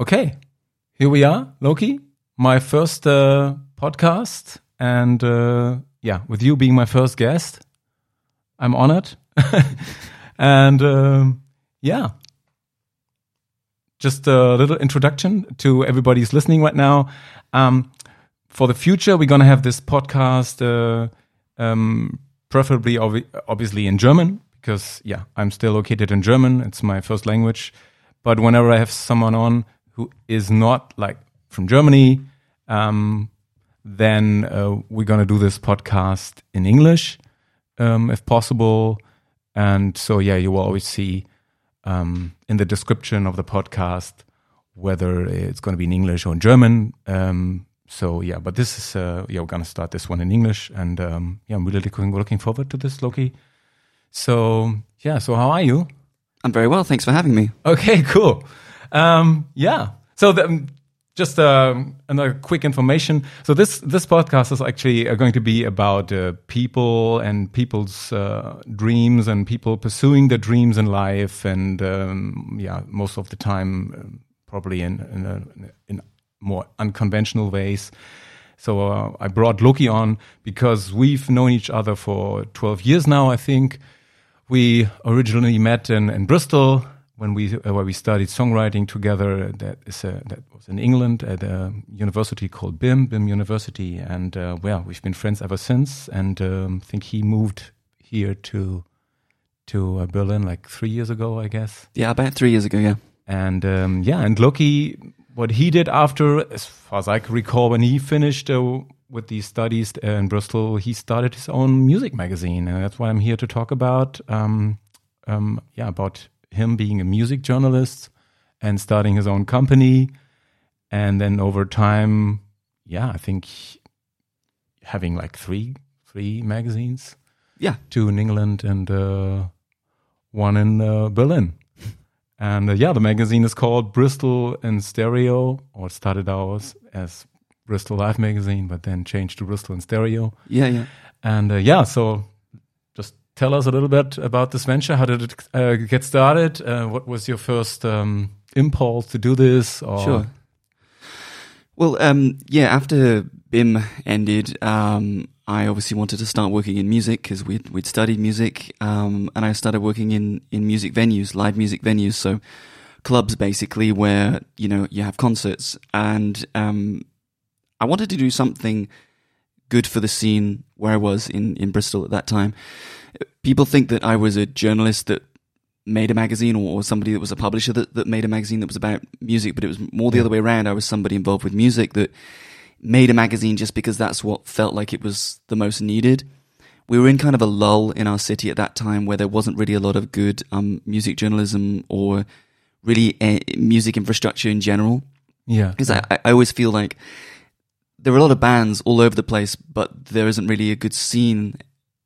Okay, here we are, Loki. My first uh, podcast, and uh, yeah, with you being my first guest, I'm honored. and um yeah, just a little introduction to everybody who's listening right now. Um, for the future, we're gonna have this podcast, uh, um, preferably obvi- obviously in German because yeah, I'm still located in German. It's my first language. But whenever I have someone on who is not like from Germany, um, then uh, we're gonna do this podcast in English, um, if possible. And so yeah, you will always see um, in the description of the podcast whether it's going to be in English or in German. Um, so yeah, but this is uh, yeah we're gonna start this one in English, and um, yeah, I'm really looking looking forward to this, Loki. So yeah, so how are you? I'm very well. Thanks for having me. Okay, cool. Um, yeah. So the, um, just um, another quick information. So this this podcast is actually uh, going to be about uh, people and people's uh, dreams and people pursuing their dreams in life, and um, yeah, most of the time um, probably in in, a, in more unconventional ways. So uh, I brought Loki on because we've known each other for 12 years now, I think. We originally met in, in Bristol when we uh, where we studied songwriting together. That is a, that was in England at a university called BIMM, BIMM University, and uh, well, we've been friends ever since. And um, I think he moved here to to uh, Berlin like three years ago, I guess. Yeah, about three years ago. Yeah. And um, yeah, and Loki, what he did after, as far as I can recall, when he finished uh, with these studies uh, in Bristol, he started his own music magazine, and that's why I'm here to talk about. Um, um, yeah, about him being a music journalist and starting his own company, and then over time, yeah, I think having like three three magazines, Yeah. two in England and uh, one in uh, Berlin. And uh, yeah, the magazine is called Bristol in Stereo, or started out as Bristol Live Magazine, but then changed to Bristol in Stereo. Yeah. Yeah. And uh, yeah, so tell us a little bit about this venture. How did it uh, get started? Uh, what was your first um, impulse to do this? Or, Sure. Well, um, yeah. After BIMM ended, um, I obviously wanted to start working in music because we'd we'd studied music, um, and I started working in in music venues, live music venues, so clubs basically where you know you have concerts, and um, I wanted to do something good for the scene where I was in in Bristol at that time. People think that I was a journalist that made a magazine or, or somebody that was a publisher that, that made a magazine that was about music, but it was more the other way around. I was somebody involved with music that made a magazine just because that's what felt like it was the most needed. We were in kind of a lull in our city at that time where there wasn't really a lot of good um, music journalism or really uh, music infrastructure in general. yeah, Because I, I always feel like there are a lot of bands all over the place, but there isn't really a good scene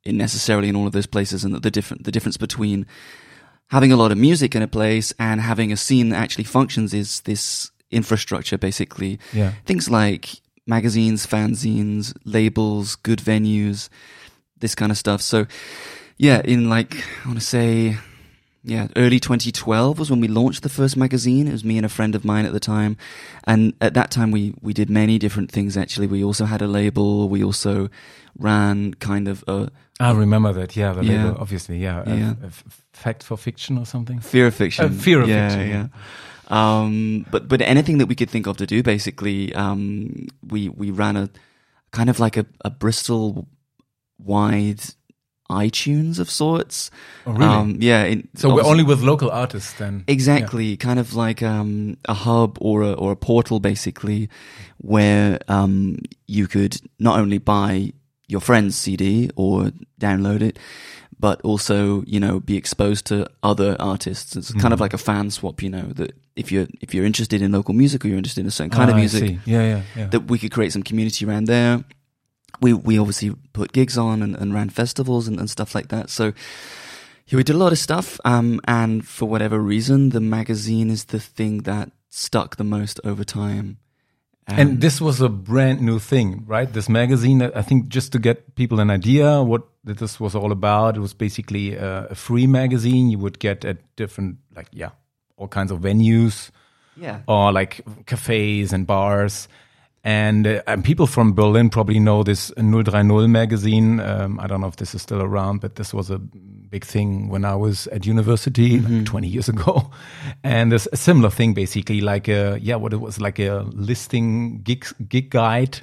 necessarily in all of those places, and that the different the difference between having a lot of music in a place and having a scene that actually functions is this infrastructure, basically. yeah, Things like magazines, fanzines, labels, good venues, this kind of stuff. So, yeah, in like I want to say, yeah, early 2012 was when we launched the first magazine. It was me and a friend of mine at the time, and at that time we we did many different things. Actually, we also had a label. We also ran kind of a I remember that. Yeah, the Yeah. label, obviously. Yeah, Yeah. a fact for fiction or something. fear of fiction. Uh, Fear of yeah, Fiction, Yeah. Um, but but anything that we could think of to do, basically, um, we we ran a kind of like a, a Bristol wide iTunes of sorts. Oh, really? Um, yeah. in- so we're only with local artists then. Exactly, kind of like um, a hub or a or a portal, basically, where um, you could not only buy your friend's CD or download it, but also you know be exposed to other artists. It's kind of Mhm. like a fan swap, you know. That if you're if you're interested in local music or you're interested in a certain kind Ah, of music. Yeah, yeah, yeah. that we could create some community around there. We we obviously put gigs on and, and ran festivals and, and stuff like that. So yeah, we did a lot of stuff. Um, and for whatever reason, the magazine is the thing that stuck the most over time. Um, And this was a brand new thing, right? This magazine, I think just to get people an idea what this was all about, it was basically a, a free magazine you would get at different, like, yeah, all kinds of venues. Yeah. or like cafes and bars. And, uh, and people from Berlin probably know this 030 magazine. Um, I don't know if this is still around, but this was a big thing when I was at university like 20 years ago. And there's a similar thing, basically, like a, yeah, what it was like a listing gig, gig guide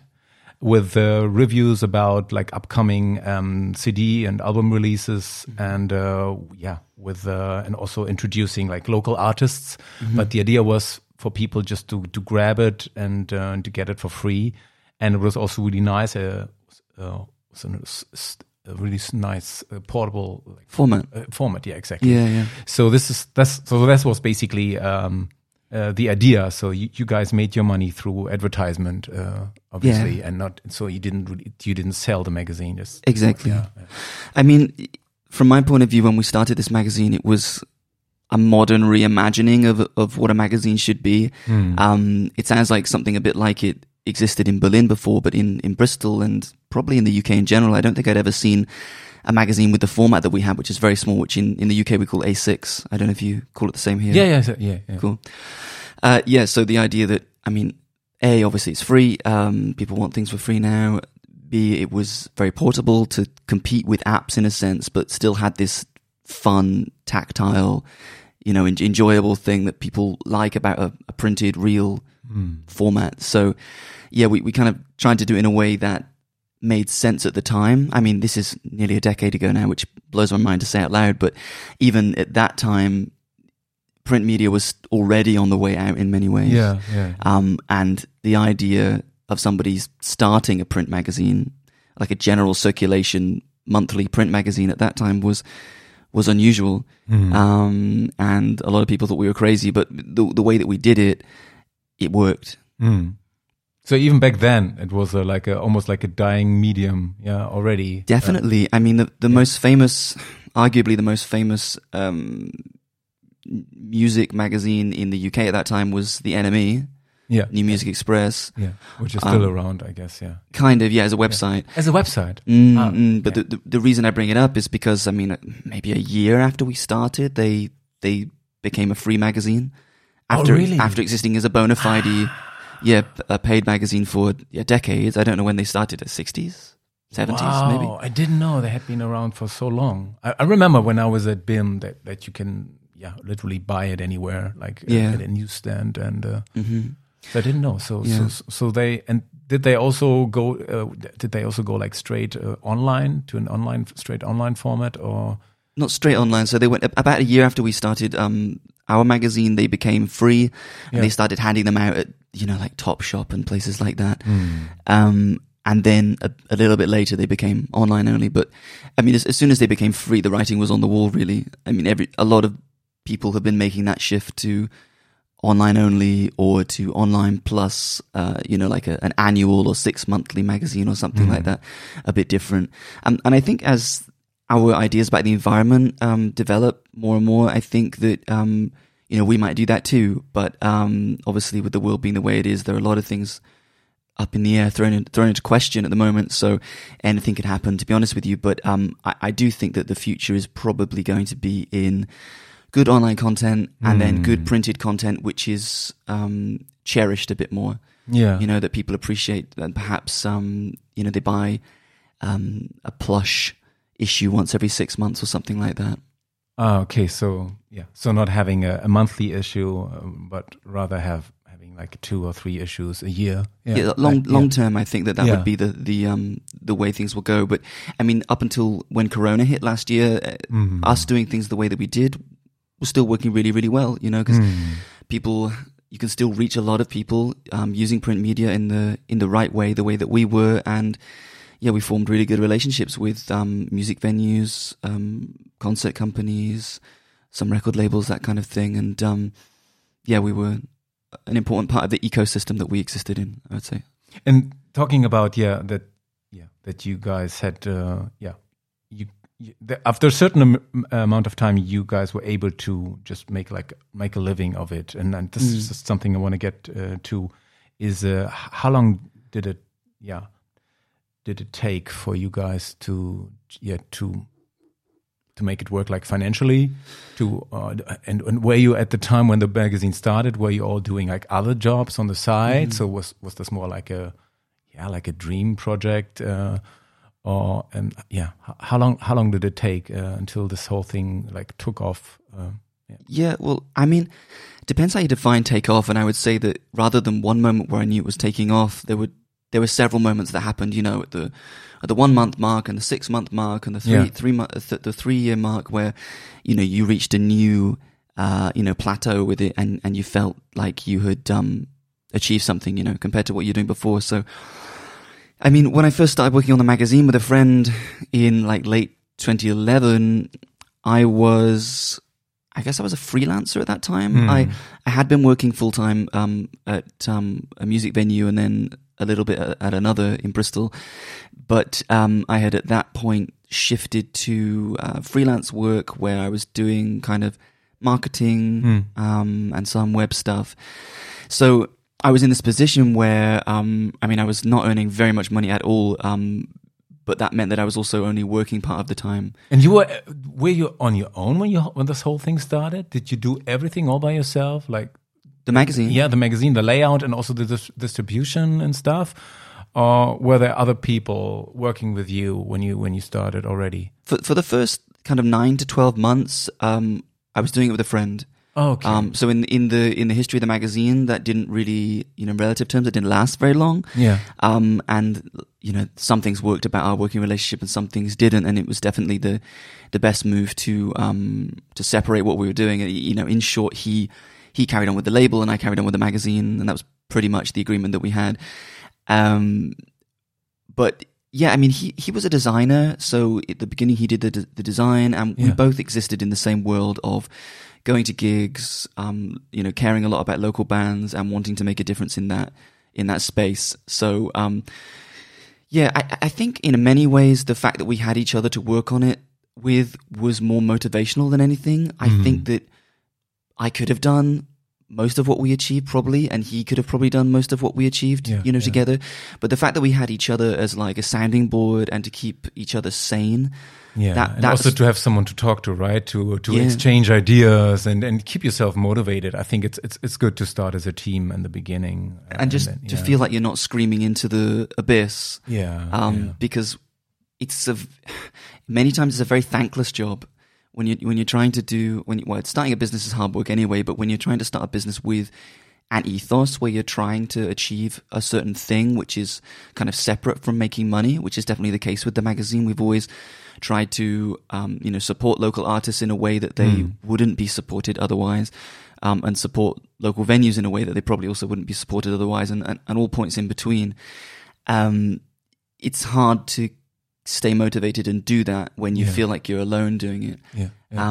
with uh, reviews about like upcoming um, CD and album releases, and uh, yeah, with uh, and also introducing like local artists. But the idea was for people just to to grab it and uh, to get it for free, and it was also really nice. Uh, uh, was a, s- a really nice uh, portable like, Format. uh, format. Yeah, exactly. Yeah, yeah. So this is that's so that was basically um, uh, the idea. So you, you guys made your money through advertisement, uh, obviously, Yeah. and not so you didn't really, you didn't sell the magazine. Just Exactly. yeah, I mean, from my point of view, when we started this magazine, it was a modern reimagining of of what a magazine should be. Hmm. Um, it sounds like something a bit like it existed in Berlin before, but in in Bristol and probably in the UK in general, I don't think I'd ever seen a magazine with the format that we have, which is very small, which in, in the UK we call A6. I don't know if you call it the same here. yeah, yeah, so- yeah, yeah. Cool. Uh, yeah, so the idea that, I mean, A, obviously it's free. Um, people want things for free now. B, it was very portable to compete with apps in a sense, but still had this fun, tactile, you know, en- enjoyable thing that people like about a, a printed, real format. So, yeah, we, we kind of tried to do it in a way that made sense at the time. I mean, this is nearly a decade ago now, which blows my mind to say out loud, but even at that time, print media was already on the way out in many ways. yeah, yeah. Um, and the idea of somebody starting a print magazine, like a general circulation monthly print magazine at that time was, was unusual. Mm. Um, and a lot of people thought we were crazy, but the, the way that we did it, it worked. Mm. So even back then, it was a, like a, almost like a dying medium. Yeah, already. Definitely. I mean, the, the most famous, arguably the most famous, um, music magazine in the UK at that time was The NME, Yeah, New Music Express. yeah, which is still Um, around, I guess. Yeah, Kind of, yeah, as a website. as a website. Mm, Ah, mm, but yeah. the, the the reason I bring it up is because I mean uh, maybe a year after we started, they they became a free magazine. Oh, After really? after existing as a bona fide, yeah, p- a paid magazine for yeah, decades. I don't know when they started, the sixties, seventies, wow, maybe. I didn't know they had been around for so long. I, I remember when I was at BIMM that, that you can, yeah, literally buy it anywhere, like uh, Yeah. at a newsstand, and uh, hmm so I didn't know. So, Yeah. so, so they and did they also go? Uh, did they also go like straight uh, online to an online straight online format, or Not straight online. So they went about a year after we started um, our magazine. They became free, and Yeah. they started handing them out at you know like Top Shop and places like that. Hmm. Um, and then a, a little bit later, they became online only. But I mean, as, as soon as they became free, the writing was on the wall. Really, I mean, every a lot of people have been making that shift to online only or to online plus, uh, you know, like a, an annual or six monthly magazine or something like that, a bit different. Um, and I think as our ideas about the environment um, develop more and more, I think that um, you know we might do that too. But um, obviously, with the world being the way it is, there are a lot of things up in the air, thrown in, thrown into question at the moment. So anything could happen, to be honest with you. But um, I, I do think that the future is probably going to be in good online content and then good printed content, which is um, cherished a bit more. yeah, You know that people appreciate, and perhaps um, you know they buy um, a plush issue once every six months or something like that. Ah, okay, so yeah, so not having a, a monthly issue, um, but rather have having like two or three issues a year. Yeah, long I- long term, I think that that Yeah. would be the the um the way things will go. But I mean, up until when Corona hit last year, uh, Mhm. us doing things the way that we did was still working really really well. You know, because Mm. people you can still reach a lot of people um, using print media in the in the right way, the way that we were, and yeah, we formed really good relationships with um, music venues, um, concert companies, some record labels, that kind of thing, and um, yeah, we were an important part of the ecosystem that we existed in. I would say. And talking about yeah that yeah that you guys had uh, yeah you, after a certain amount of time you guys were able to just make like make a living of it. And, and this is just something I want to get uh, to is uh, how long did it yeah did it take for you guys to yeah to to make it work like financially to uh, and, and were you at the time when the magazine started were you all doing like other jobs on the side? Mm-hmm. so was was this more like a yeah like a dream project uh, or and yeah how long how long did it take uh, until this whole thing like took off uh, yeah. Yeah, well, I mean, depends how you define take off, and I would say that rather than one moment where I knew it was taking off, there would there were several moments that happened. You know, at the at the one month mark and the six month mark and the three Yeah. three month th- the three year mark where you know you reached a new uh, you know plateau with it, and and you felt like you had um achieved something, you know, compared to what you're doing before. So, I mean, when I first started working on the magazine with a friend in like late 2011, I was, I guess I was a freelancer at that time. Hmm. I, I had been working full time um, at um, a music venue and then a little bit at, at another in Bristol. But um, I had at that point shifted to uh, freelance work where I was doing kind of marketing um, and some web stuff. So I was in this position where, um, I mean, I was not earning very much money at all. Um, but that meant that I was also only working part of the time. and you were were you on your own when you when this whole thing started did you do everything all by yourself like The magazine. yeah the magazine the layout and also the dis- distribution and stuff or were there other people working with you when you when you started already For for the first kind of nine to twelve months, um, I was doing it with a friend. Okay Um, so in in the in the history of the magazine, that didn't really, you know, in relative terms, it didn't last very long. yeah Um, and you know, some things worked about our working relationship, and some things didn't. And it was definitely the the best move to um to separate what we were doing. You know, in short, he he carried on with the label, and I carried on with the magazine, and that was pretty much the agreement that we had. Um, but yeah, I mean, he he was a designer, so at the beginning he did the the design, and we both existed in the same world of going to gigs, um, you know, caring a lot about local bands and wanting to make a difference in that in that space. So, um, yeah, I, I think in many ways the fact that we had each other to work on it with was more motivational than anything. I Mhm. think that I could have done most of what we achieved probably, and he could have probably done most of what we achieved, Yeah, you know, yeah. together. But the fact that we had each other as like a sounding board and to keep each other sane, yeah that- and also to have someone to talk to right to to Yeah. exchange ideas and and keep yourself motivated i think it's it's it's good to start as a team in the beginning uh, and just then, to yeah. feel like you're not screaming into the abyss. yeah um, yeah. because it's a many times it's a very thankless job when you when you're trying to do when you, well starting a business is hard work anyway but when you're trying to start a business with an ethos where you're trying to achieve a certain thing which is kind of separate from making money which is definitely the case with the magazine we've always tried to um, you know support local artists in a way that they Mm. wouldn't be supported otherwise um, and support local venues in a way that they probably also wouldn't be supported otherwise and, and, and all points in between um, it's hard to stay motivated and do that when you Yeah. feel like you're alone doing it. yeah, yeah.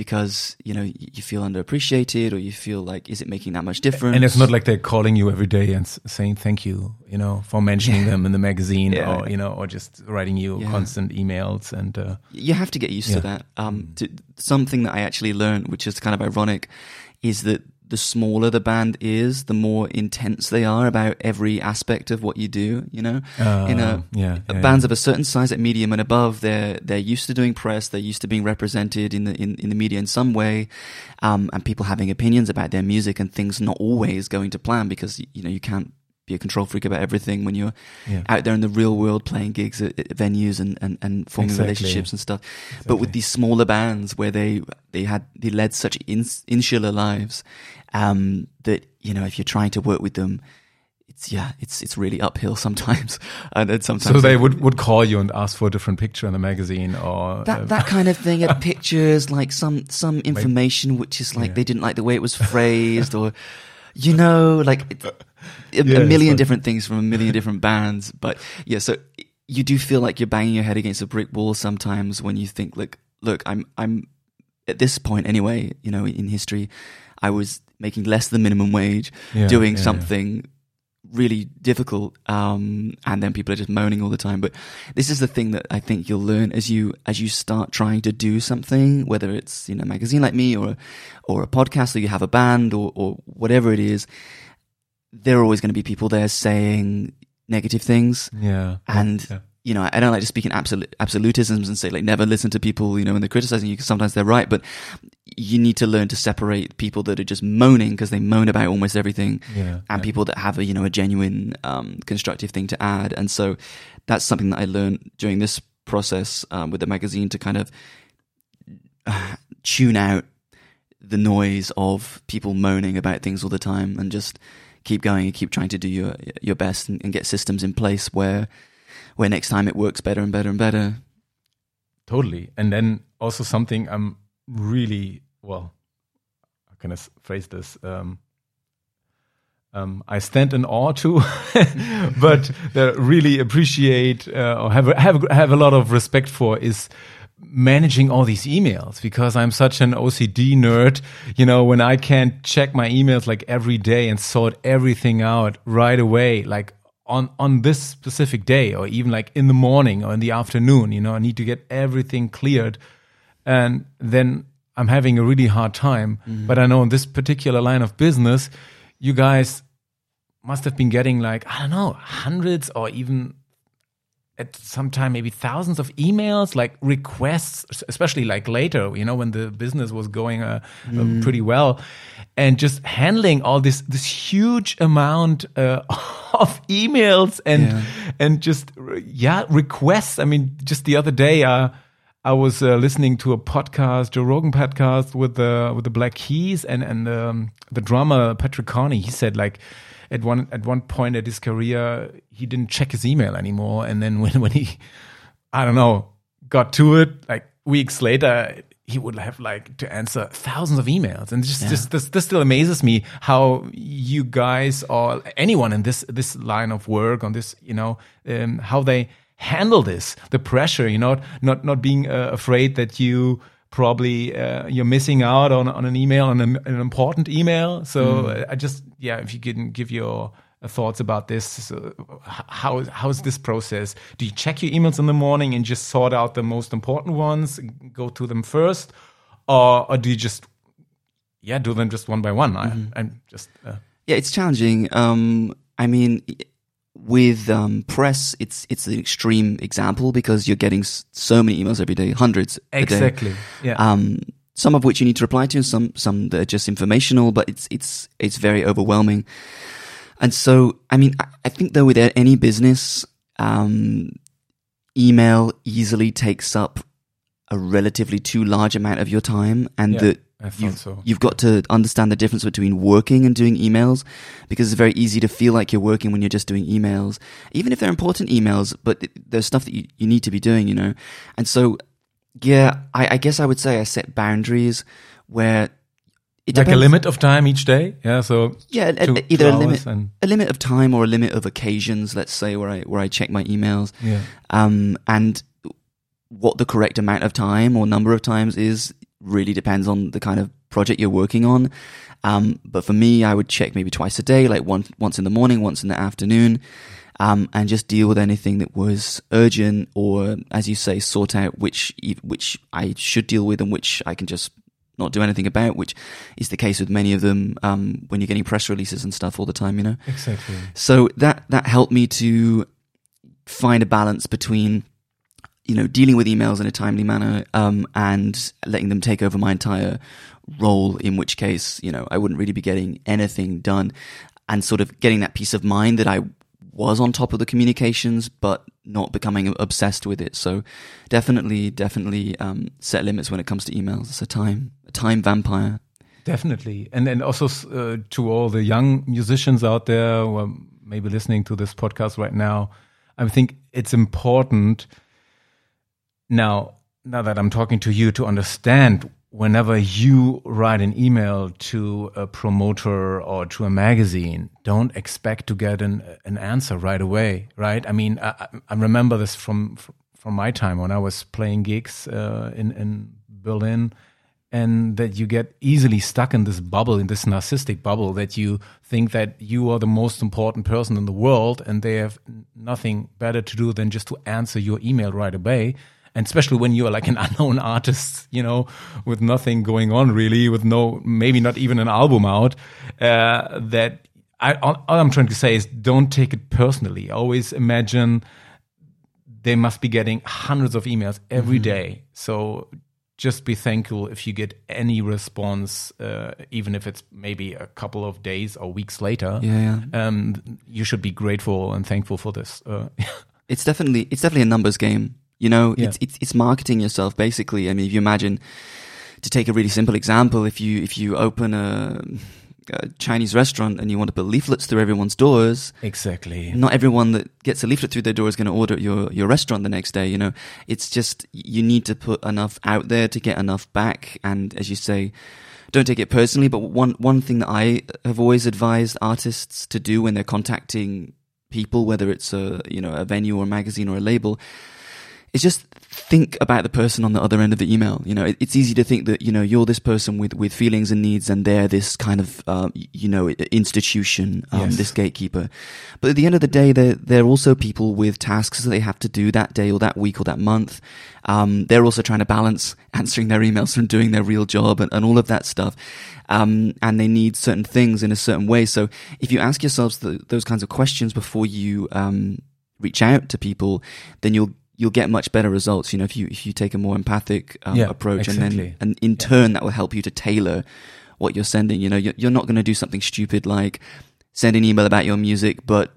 Because you know you feel underappreciated, or you feel like, is it making that much difference? and it's not like they're calling you every day and saying thank you, you know, for mentioning them in the magazine, Yeah. or you know, or just writing you Yeah. constant emails and uh, you have to get used Yeah. to that. Um, to, something that I actually learned, which is kind of ironic, is that the smaller the band is, the more intense they are about every aspect of what you do. You know, uh, in a, yeah, uh, yeah, bands yeah. of a certain size at medium and above, they're they're used to doing press, they're used to being represented in the in, in the media in some way, um, and people having opinions about their music and things not always going to plan because you know you can't be a control freak about everything when you're Yeah. out there in the real world playing gigs at, at venues and, and, and forming Exactly. relationships and stuff. But with these smaller bands where they they had they led such ins, insular lives, um, that you know if you're trying to work with them, it's yeah, it's it's really uphill sometimes, and then sometimes So they would, would call you and ask for a different picture in the magazine, or that uh, that kind of thing. At pictures, like some some information which is like Yeah. they didn't like the way it was phrased, or you know, like a, Yeah, a million different things from a million different bands. But yeah, so you do feel like you're banging your head against a brick wall sometimes when you think, look, look, I'm I'm at this point anyway, you know, in history, I was making less than minimum wage, Yeah, doing yeah, yeah. something really difficult um and then people are just moaning all the time but this is the thing that i think you'll learn as you as you start trying to do something whether it's you know a magazine like me or or a podcast or you have a band or or whatever it is there are always going to be people there saying negative things yeah, and yeah. You know, I don't like to speak in absolute absolutisms and say like never listen to people, you know, when they're criticizing you because sometimes they're right, but you need to learn to separate people that are just moaning because they moan about almost everything, Yeah, and yeah. people that have a you know a genuine um, constructive thing to add. And so that's something that I learned during this process um, with the magazine to kind of uh, tune out the noise of people moaning about things all the time and just keep going and keep trying to do your your best and, and get systems in place where where next time it works better and better and better. Totally. And then also something I'm really well. Can I s- phrase this? Um, um, I stand in awe to, but really appreciate uh, or have have have a lot of respect for is managing all these emails because I'm such an OCD nerd. You know, when I can't check my emails like every day and sort everything out right away, like on on this specific day or even like in the morning or in the afternoon, you know, I need to get everything cleared and then I'm having a really hard time. Mm-hmm. But I know in this particular line of business, you guys must have been getting like, I don't know, hundreds or even at some time maybe thousands of emails, like requests, especially like later, you know, when the business was going uh, uh, pretty well, and just handling all this this huge amount uh, of emails and Yeah. and just yeah requests. I mean, just the other day, uh, I was uh, listening to a podcast, Joe Rogan podcast with the with the Black Keys and and um, the drummer Patrick Carney. He said like at one at one point at his career he didn't check his email anymore, and then when when he I don't know got to it like weeks later. He would have like to answer thousands of emails, and just, just this, this still amazes me how you guys or anyone in this this line of work on this, you know, um, how they handle this the pressure you know not not being uh, afraid that you probably uh, you're missing out on on an email on an, an important email. So uh, i just yeah if you can give your uh, thoughts about this so how how is this process? Do you check your emails in the morning and just sort out the most important ones go to them first? Or or do you just yeah do them just one by one? I, i'm just uh, Yeah, it's challenging. Um, I mean, with um, press, it's it's an extreme example because you're getting so many emails every day, hundreds a day. exactly yeah Um, some of which you need to reply to, and some some that are just informational. But it's it's it's very overwhelming. And so, I mean, I, I think though with any business, um, email easily takes up a relatively too large amount of your time, and Yeah, that I thought you've, so. you've got to understand the difference between working and doing emails because it's very easy to feel like you're working when you're just doing emails, even if they're important emails, but there's stuff that you, you need to be doing, you know? And so, yeah, I, I guess I would say I set boundaries where it like a limit of time each day yeah so Yeah, two- either two a limit, a limit of time or a limit of occasions. Let's say where I where I check my emails, yeah um, and what the correct amount of time or number of times is really depends on the kind of project you're working on. Um, but for me, I would check maybe twice a day, like once once in the morning, once in the afternoon, um, and just deal with anything that was urgent, or as you say, sort out which which I should deal with and which I can just not do anything about, which is the case with many of them um, when you're getting press releases and stuff all the time, you know. exactly So that that helped me to find a balance between you know dealing with emails in a timely manner um, and letting them take over my entire role. In which case, you know, I wouldn't really be getting anything done, and sort of getting that peace of mind that I was on top of the communications, but not becoming obsessed with it. So definitely, definitely um, set limits when it comes to emails. It's a time a time vampire. Definitely, and and also uh, to all the young musicians out there who are maybe listening to this podcast right now, I think it's important now. Now that I'm talking to you, to understand whenever you write an email to a promoter or to a magazine, don't expect to get an an answer right away. Right? I mean, I, I- remember this from from my time when I was playing gigs uh, in in Berlin and that you get easily stuck in this bubble, in this narcissistic bubble, that you think that you are the most important person in the world and they have nothing better to do than just to answer your email right away. And especially when you're like an unknown artist, you know, with nothing going on really, with no, maybe not even an album out, uh, that I, all all I'm trying to say is don't take it personally. Always imagine they must be getting hundreds of emails every Mm-hmm. day. So just be thankful if you get any response, uh, even if it's maybe a couple of days or weeks later. Yeah, yeah. Um, you should be grateful and thankful for this. Uh, it's definitely it's definitely a numbers game. You know, Yeah. it's, it's it's marketing yourself basically. I mean, if you imagine to take a really simple example, if you if you open a, a Chinese restaurant and you want to put leaflets through everyone's doors, exactly. not everyone that gets a leaflet through their door is going to order at your your restaurant the next day. You know, it's just you need to put enough out there to get enough back, and as you say. Don't take it personally, but one one thing that I have always advised artists to do when they're contacting people, whether it's a you know a venue or a magazine or a label, is just think about the person on the other end of the email. You know, it, it's easy to think that you know you're this person with with feelings and needs, and they're this kind of uh, you know institution, um, Yes. this gatekeeper. But at the end of the day, they're they're also people with tasks that they have to do that day or that week or that month. Um, they're also trying to balance answering their emails from doing their real job and, and all of that stuff. Um, and they need certain things in a certain way. So if you ask yourselves the, those kinds of questions before you um, reach out to people, then you'll you'll get much better results. You know, if you if you take a more empathic um, Yeah, approach, and then and in turn that will help you to tailor what you're sending. You know, you're, you're not going to do something stupid like send an email about your music, but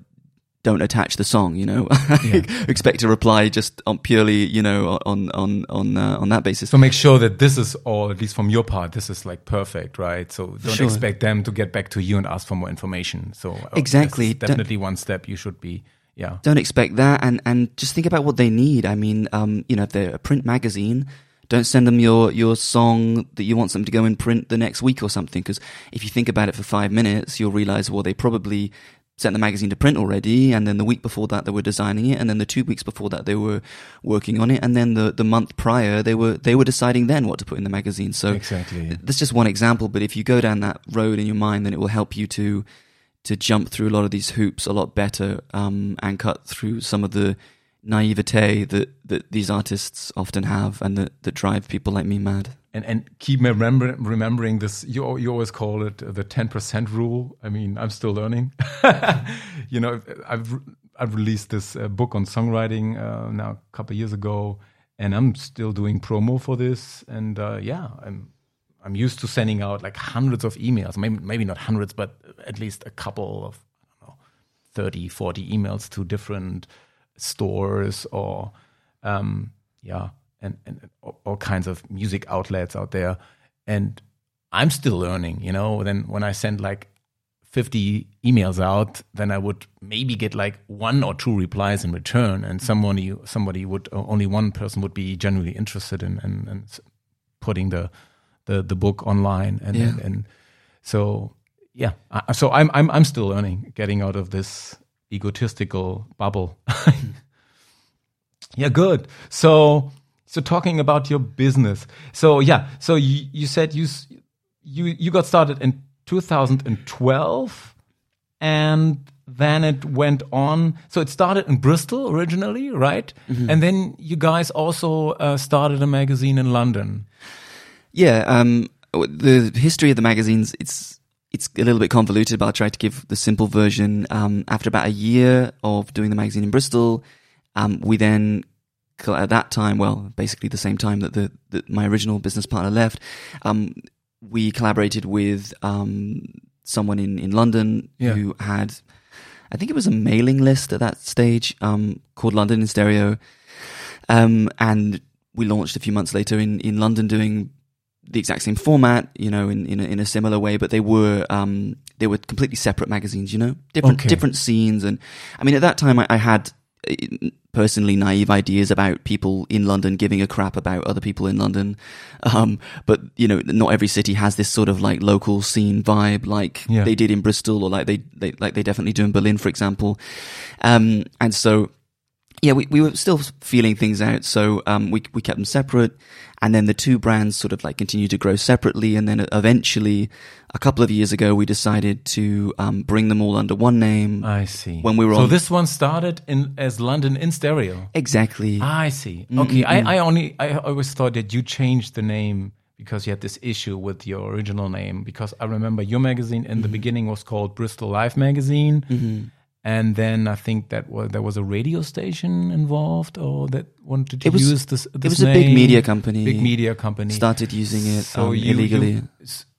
don't attach the song. You know, expect a reply just on purely you know on on on uh, on that basis. So make sure that this is all, at least from your part, this is like perfect, right? So don't Sure. expect them to get back to you and ask for more information. So uh, Exactly. definitely one step you should be. Yeah. don't expect that and and just think about what they need i mean um you know if they're a print magazine don't send them your your song that you want them to go in print the next week or something because if you think about it for five minutes you'll realize well they probably sent the magazine to print already and then the week before that they were designing it and then the two weeks before that they were working on it and then the the month prior they were they were deciding then what to put in the magazine so Exactly. that's just one example, but if you go down that road in your mind, then it will help you to to jump through a lot of these hoops a lot better um, and cut through some of the naivete that, that these artists often have and that, that drive people like me mad. And and keep remember, remembering this. You you always call it the ten percent rule. I mean, I'm still learning. you know, I've I've released this uh, book on songwriting uh, now a couple years ago, and I'm still doing promo for this. And uh, yeah, I'm I'm used to sending out like hundreds of emails. Maybe maybe not hundreds, but at least a couple of I don't know, 30, 40 emails to different stores or um, yeah, and, and all, all kinds of music outlets out there. And I'm still learning, you know. Then when I send like 50 emails out, then I would maybe get like one or two replies in return, and somebody somebody would only one person would be genuinely interested in in, in putting the the the book online, and Yeah. and, and so yeah, I, so I'm I'm I'm still learning, getting out of this egotistical bubble. yeah, good. So so talking about your business. So yeah, so you you said you you you got started in 2012 and then it went on so it started in bristol originally right and then you guys also uh, started a magazine in london Yeah, um, the history of the magazines, it's it's a little bit convoluted, but I'll try to give the simple version. Um, after about a year of doing the magazine in Bristol, um, we then at that time, well, basically the same time that the that my original business partner left, um, we collaborated with um, someone in in London Yeah. who had, I think it was a mailing list at that stage um, called London in Stereo, um, and we launched a few months later in in London doing the exact same format, you know, in in a, in a similar way, but they were um, they were completely separate magazines, you know, different Okay. different scenes, and I mean, at that time, I, I had uh, personally naive ideas about people in London giving a crap about other people in London, um, but you know, not every city has this sort of like local scene vibe, like Yeah. they did in Bristol, or like they, they like they definitely do in Berlin, for example, um, and so yeah, we, we were still feeling things out, so um, we we kept them separate, and then the two brands sort of like continued to grow separately, and then eventually, a couple of years ago, we decided to um, bring them all under one name. i see When we were so on- this one started in as london in stereo exactly. i see Mm, okay I, I only i always thought that you changed the name because you had this issue with your original name because i remember your magazine Mm-hmm. in the beginning was called bristol life magazine And then I think that was, there was a radio station involved, or that wanted to was- use this. It this was a big media company. Big media company started using it so um, you, illegally. you-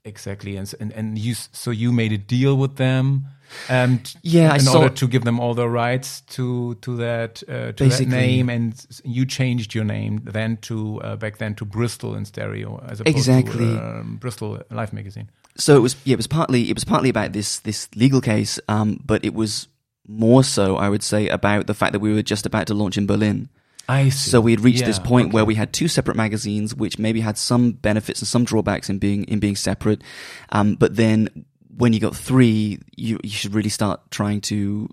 exactly, and and and you so you made a deal with them, and Yeah, I in saw- order to give them all the rights to to that uh, to that name, and you changed your name then to uh, back then to Bristol in stereo as opposed Exactly. to um, Bristol Life Magazine. so it was yeah, it was partly it was partly about this this legal case, um, but it was more so I would say about the fact that we were just about to launch in Berlin. I see. So we had reached this Yeah, point where we had two separate magazines, which maybe had some benefits and some drawbacks in being in being separate. Um, but then when you got three, you you should really start trying to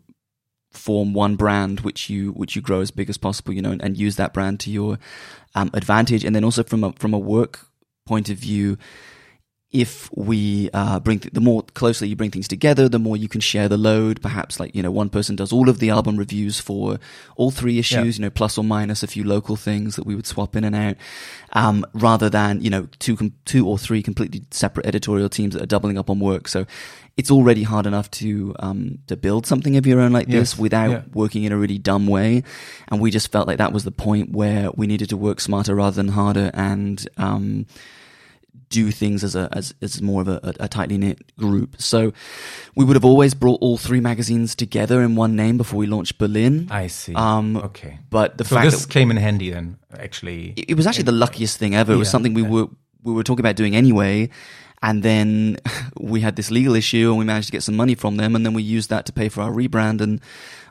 form one brand, which you which you grow as big as possible, you know, and, and use that brand to your um, advantage. And then also from a from a work point of view, if we uh, bring th- the more closely you bring things together, the more you can share the load. Perhaps like you know one person does all of the album reviews for all three issues, you know, plus or minus a few local things that we would swap in and out, um, rather than you know two com- two or three completely separate editorial teams that are doubling up on work. So it's already hard enough to um, to build something of your own like this without yeah. working in a really dumb way. And we just felt like that was the point where we needed to work smarter rather than harder and um, do things as a as, as more of a, a tightly knit group. So we would have always brought all three magazines together in one name before we launched Berlin. I see. Um, okay. But the So fact this that came in handy then, actually. it it was actually the luckiest thing ever. It was Yeah, something we yeah. were we were talking about doing anyway. And then we had this legal issue and we managed to get some money from them and then we used that to pay for our rebrand and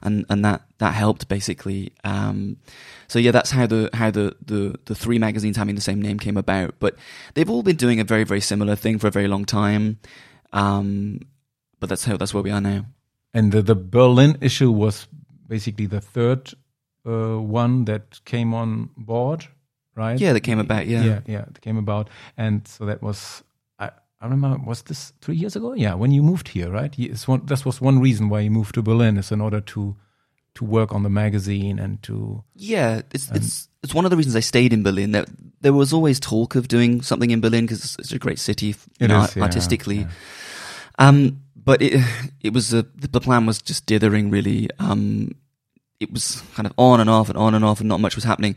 and, and that, that helped basically. Um, so yeah, that's how the how the, the, the three magazines having the same name came about. But they've all been doing a very, very similar thing for a very long time. Um, but that's how that's where we are now. And the, the Berlin issue was basically the third uh, one that came on board, right? Yeah, that came about, yeah. yeah, yeah, it came about, and so that was. I, remember was this three years ago? Yeah, when you moved here, right? It's one, this was one reason why you moved to Berlin is in order to to work on the magazine and to Yeah, it's it's it's one of the reasons I stayed in Berlin. There, there was always talk of doing something in Berlin because it's, it's a great city, you know, is, yeah, artistically. yeah. Um, but it it was a, the plan was just dithering really. Um, it was kind of on and off and on and off, and not much was happening.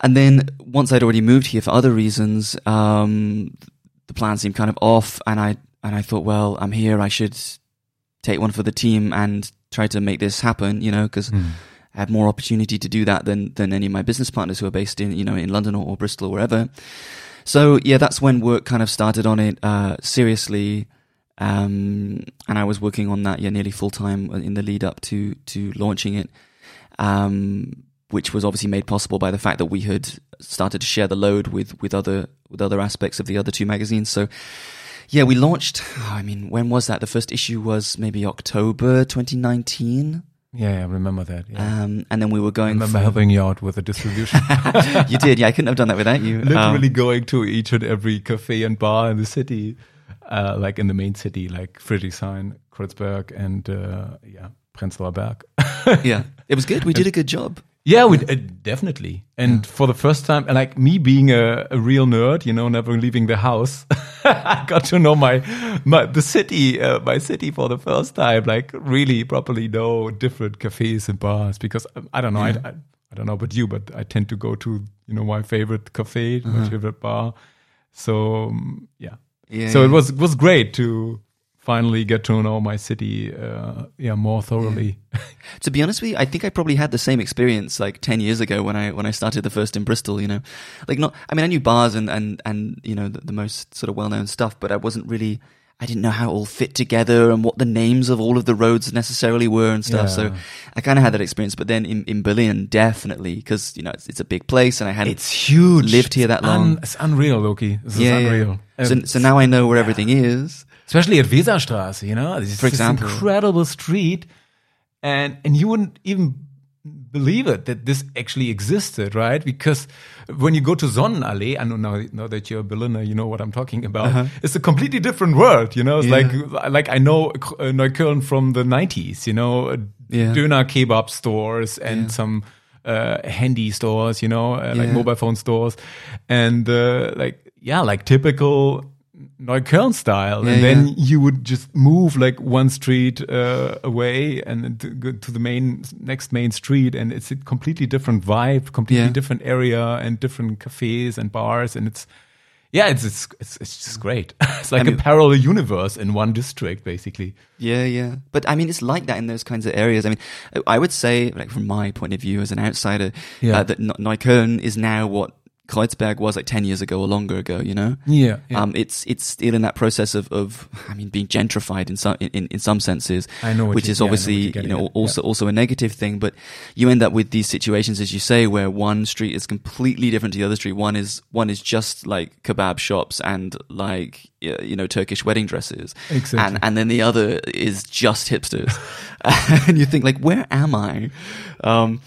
And then once I'd already moved here for other reasons, um, the plan seemed kind of off, and I and I thought, well, I'm here, I should take one for the team and try to make this happen, you know, because Hmm. I have more opportunity to do that than than any of my business partners who are based in you know in London or, or Bristol or wherever. So yeah, that's when work kind of started on it uh, seriously, um, and I was working on that yeah nearly full time in the lead up to to launching it, um, which was obviously made possible by the fact that we had started to share the load with with other with other aspects of the other two magazines. So yeah, we launched. I mean, when was that? The first issue was maybe October 2019. Yeah, yeah, I remember that. Yeah. Um, and then we were I going. remember for- helping you out with the distribution. you did, yeah. I couldn't have done that without you. Um, Literally going to each and every cafe and bar in the city, uh, like in the main city, like Friedrichshain, Kreuzberg, and uh, yeah, Prenzlauer Berg. yeah, it was good. We did a good job. Yeah, we uh, definitely. And for the first time, like me being a, a real nerd, you know, never leaving the house, I got to know my my the city, uh, my city for the first time. Like really, properly know different cafes and bars because um, I don't know. I, I, I don't know about you, but I tend to go to you know my favorite cafe, my favorite bar. So um, yeah. Yeah. So it was it was great to finally get to know my city, uh, yeah, more thoroughly. To be honest with you, I think I probably had the same experience like ten years ago when I when I started the first in Bristol. You know, like not. I mean, I knew bars and and and you know the, the most sort of well known stuff, but I wasn't really. I didn't know how it all fit together and what the names of all of the roads necessarily were and stuff. So I kind of had that experience. But then in, in Berlin, definitely, because, you know, it's, it's a big place and I hadn't It's huge. lived here that long. Un, it's unreal, Loki. This yeah, is yeah. unreal. So, so now I know where everything is. Especially at Weserstraße, you know, it's For this example. incredible street, and and you wouldn't even believe it that this actually existed, right? Because when you go to Sonnenallee, I know now, that you're a Berliner, you know what I'm talking about. It's a completely different world, you know. It's. Yeah. like like I know uh, Neukölln from the '90s, you know, uh, Yeah. Döner kebab stores and Yeah. some uh, handy stores, you know, uh, like mobile phone stores, and uh, like yeah, like typical Neukölln style, Yeah, and then yeah. you would just move like one street uh, away and to to the main next main street, and it's a completely different vibe, completely Yeah. different area, and different cafes and bars, and it's yeah, it's it's it's, it's just great. it's like mean- a parallel universe in one district, basically. Yeah, yeah. But I mean, it's like that in those kinds of areas. I mean, I would say, like from my point of view as an outsider, Yeah. uh, that Neukölln is now what Kreuzberg was like ten years ago or longer ago. You know, Yeah, yeah. um, it's it's still in that process of, of I mean, being gentrified in some in, in some senses. I know which you- is yeah, know obviously you're you know at. also also a negative thing. But you end up with these situations, as you say, where one street is completely different to the other street. One is one is just like kebab shops and like you know Turkish wedding dresses, Exactly. and and then the other is just hipsters, and you think like, where am I? Um,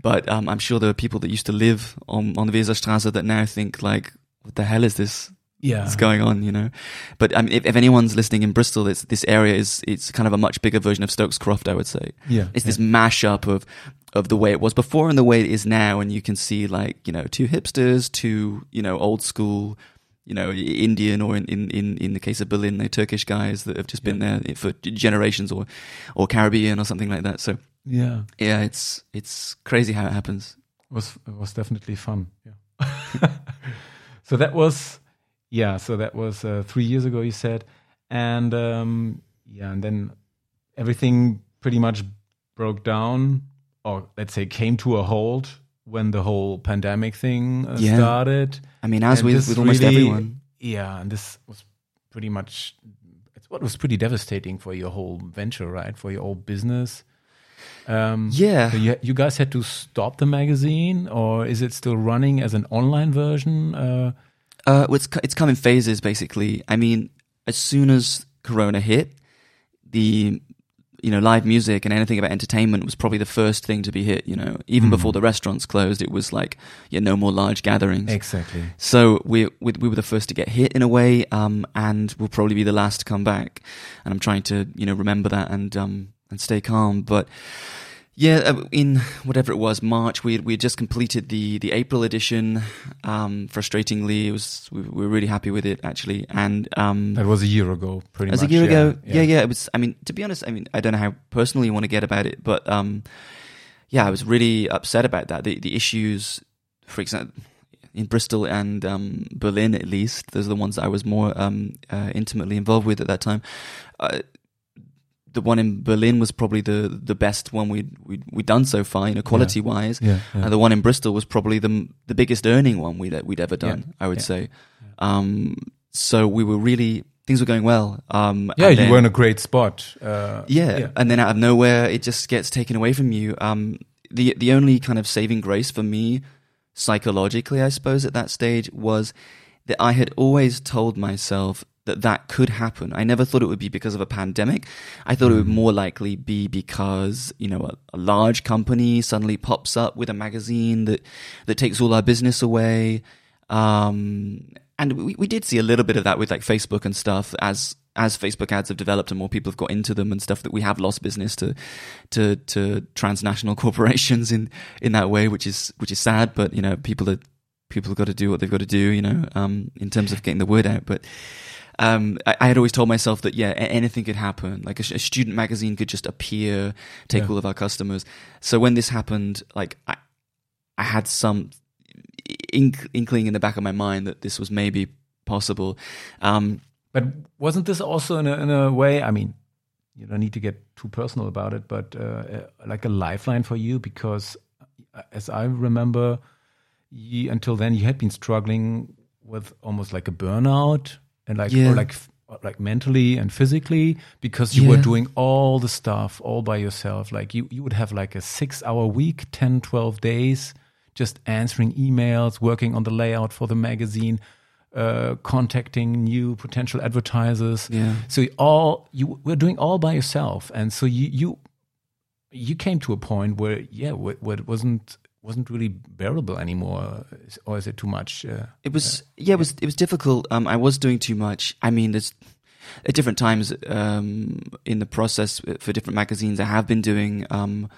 but um, I'm sure there are people that used to live on on the Weserstraße that now think like, what the hell is this? yeah, going on? You know. But um, if, if anyone's listening in Bristol, it's, this area is it's kind of a much bigger version of Stokes Croft, I would say. yeah. It's this mashup of of the way it was before and the way it is now, and you can see like you know two hipsters, two you know old school, you know Indian or in in in, in the case of Berlin, they're Turkish guys that have just been there for generations, or or Caribbean or something like that. So yeah. yeah, it's it's crazy how it happens. was it was definitely fun. Yeah. so that was yeah. So that was uh, three years ago. You said, and um, yeah, and then everything pretty much broke down, or let's say came to a halt when the whole pandemic thing uh, Yeah. started. I mean, as with with almost really- everyone. Yeah, and this was pretty much it's what was pretty devastating for your whole venture, right? For your whole business. Um, Yeah. so you, you guys had to stop the magazine, or is it still running as an online version? Uh, Uh, well, it's it's come in phases, basically. I mean, as soon as Corona hit, the you know live music and anything about entertainment was probably the first thing to be hit. You know, even Mm. before the restaurants closed, it was like yeah, no more large gatherings. exactly. So we, we we were the first to get hit in a way, um, and we'll probably be the last to come back. And I'm trying to you know remember that and um and stay calm. But yeah, uh, in whatever it was, March, we we had just completed the the April edition. Um, frustratingly, it was we, we were really happy with it actually, and um, That was a year ago, pretty as much. a year yeah, ago. Yeah. yeah, It was. I mean, to be honest, I mean, I don't know how personally you want to get about it, but um, yeah, I was really upset about that. The the issues, for example, in Bristol and um, Berlin, at least, those are the ones that I was more um, uh, intimately involved with at that time. Uh, the one in Berlin was probably the the best one we'd we'd, we'd done so far, you know, quality wise. Yeah, yeah. And the one in Bristol was probably the the biggest earning one we'd we'd ever done. Yeah. I would Yeah. say. Um, so we were really things were going well. Um, yeah, and you then- were in a great spot. Uh, yeah, and then out of nowhere, it just gets taken away from you. Um, the the only kind of saving grace for me, psychologically, I suppose, at that stage was that I had always told myself that that could happen. I never thought it would be because of a pandemic. I thought it would more likely be because you know a, a large company suddenly pops up with a magazine that that takes all our business away. Um, and we, we did see a little bit of that with like Facebook and stuff as as Facebook ads have developed and more people have got into them and stuff that we have lost business to to to transnational corporations in in that way, which is which is sad. But you know, people are people have got to do what they've got to do. You know, um, in terms of getting the word out. But um, I, I had always told myself that yeah, anything could happen. Like a, a student magazine could just appear, take Yeah. all of our customers. So when this happened, like I, I had some ink, inkling in the back of my mind that this was maybe possible. Um, But wasn't this also in a, in a way? I mean, you don't need to get too personal about it, but uh, uh, like a lifeline for you because, uh, as I remember, you, until then you had been struggling with almost like a burnout and like Yeah. or like like mentally and physically because you were doing all the stuff all by yourself like you you would have like a 6 hour week 10 12 days just answering emails working on the layout for the magazine uh, contacting new potential advertisers Yeah. so you all you were doing all by yourself and so you you you came to a point where yeah where, where it wasn't wasn't really bearable anymore or is it too much uh, It was yeah, it was it was difficult. Um, I was doing too much. I mean, there's at different times um, in the process for different magazines. I have been doing um,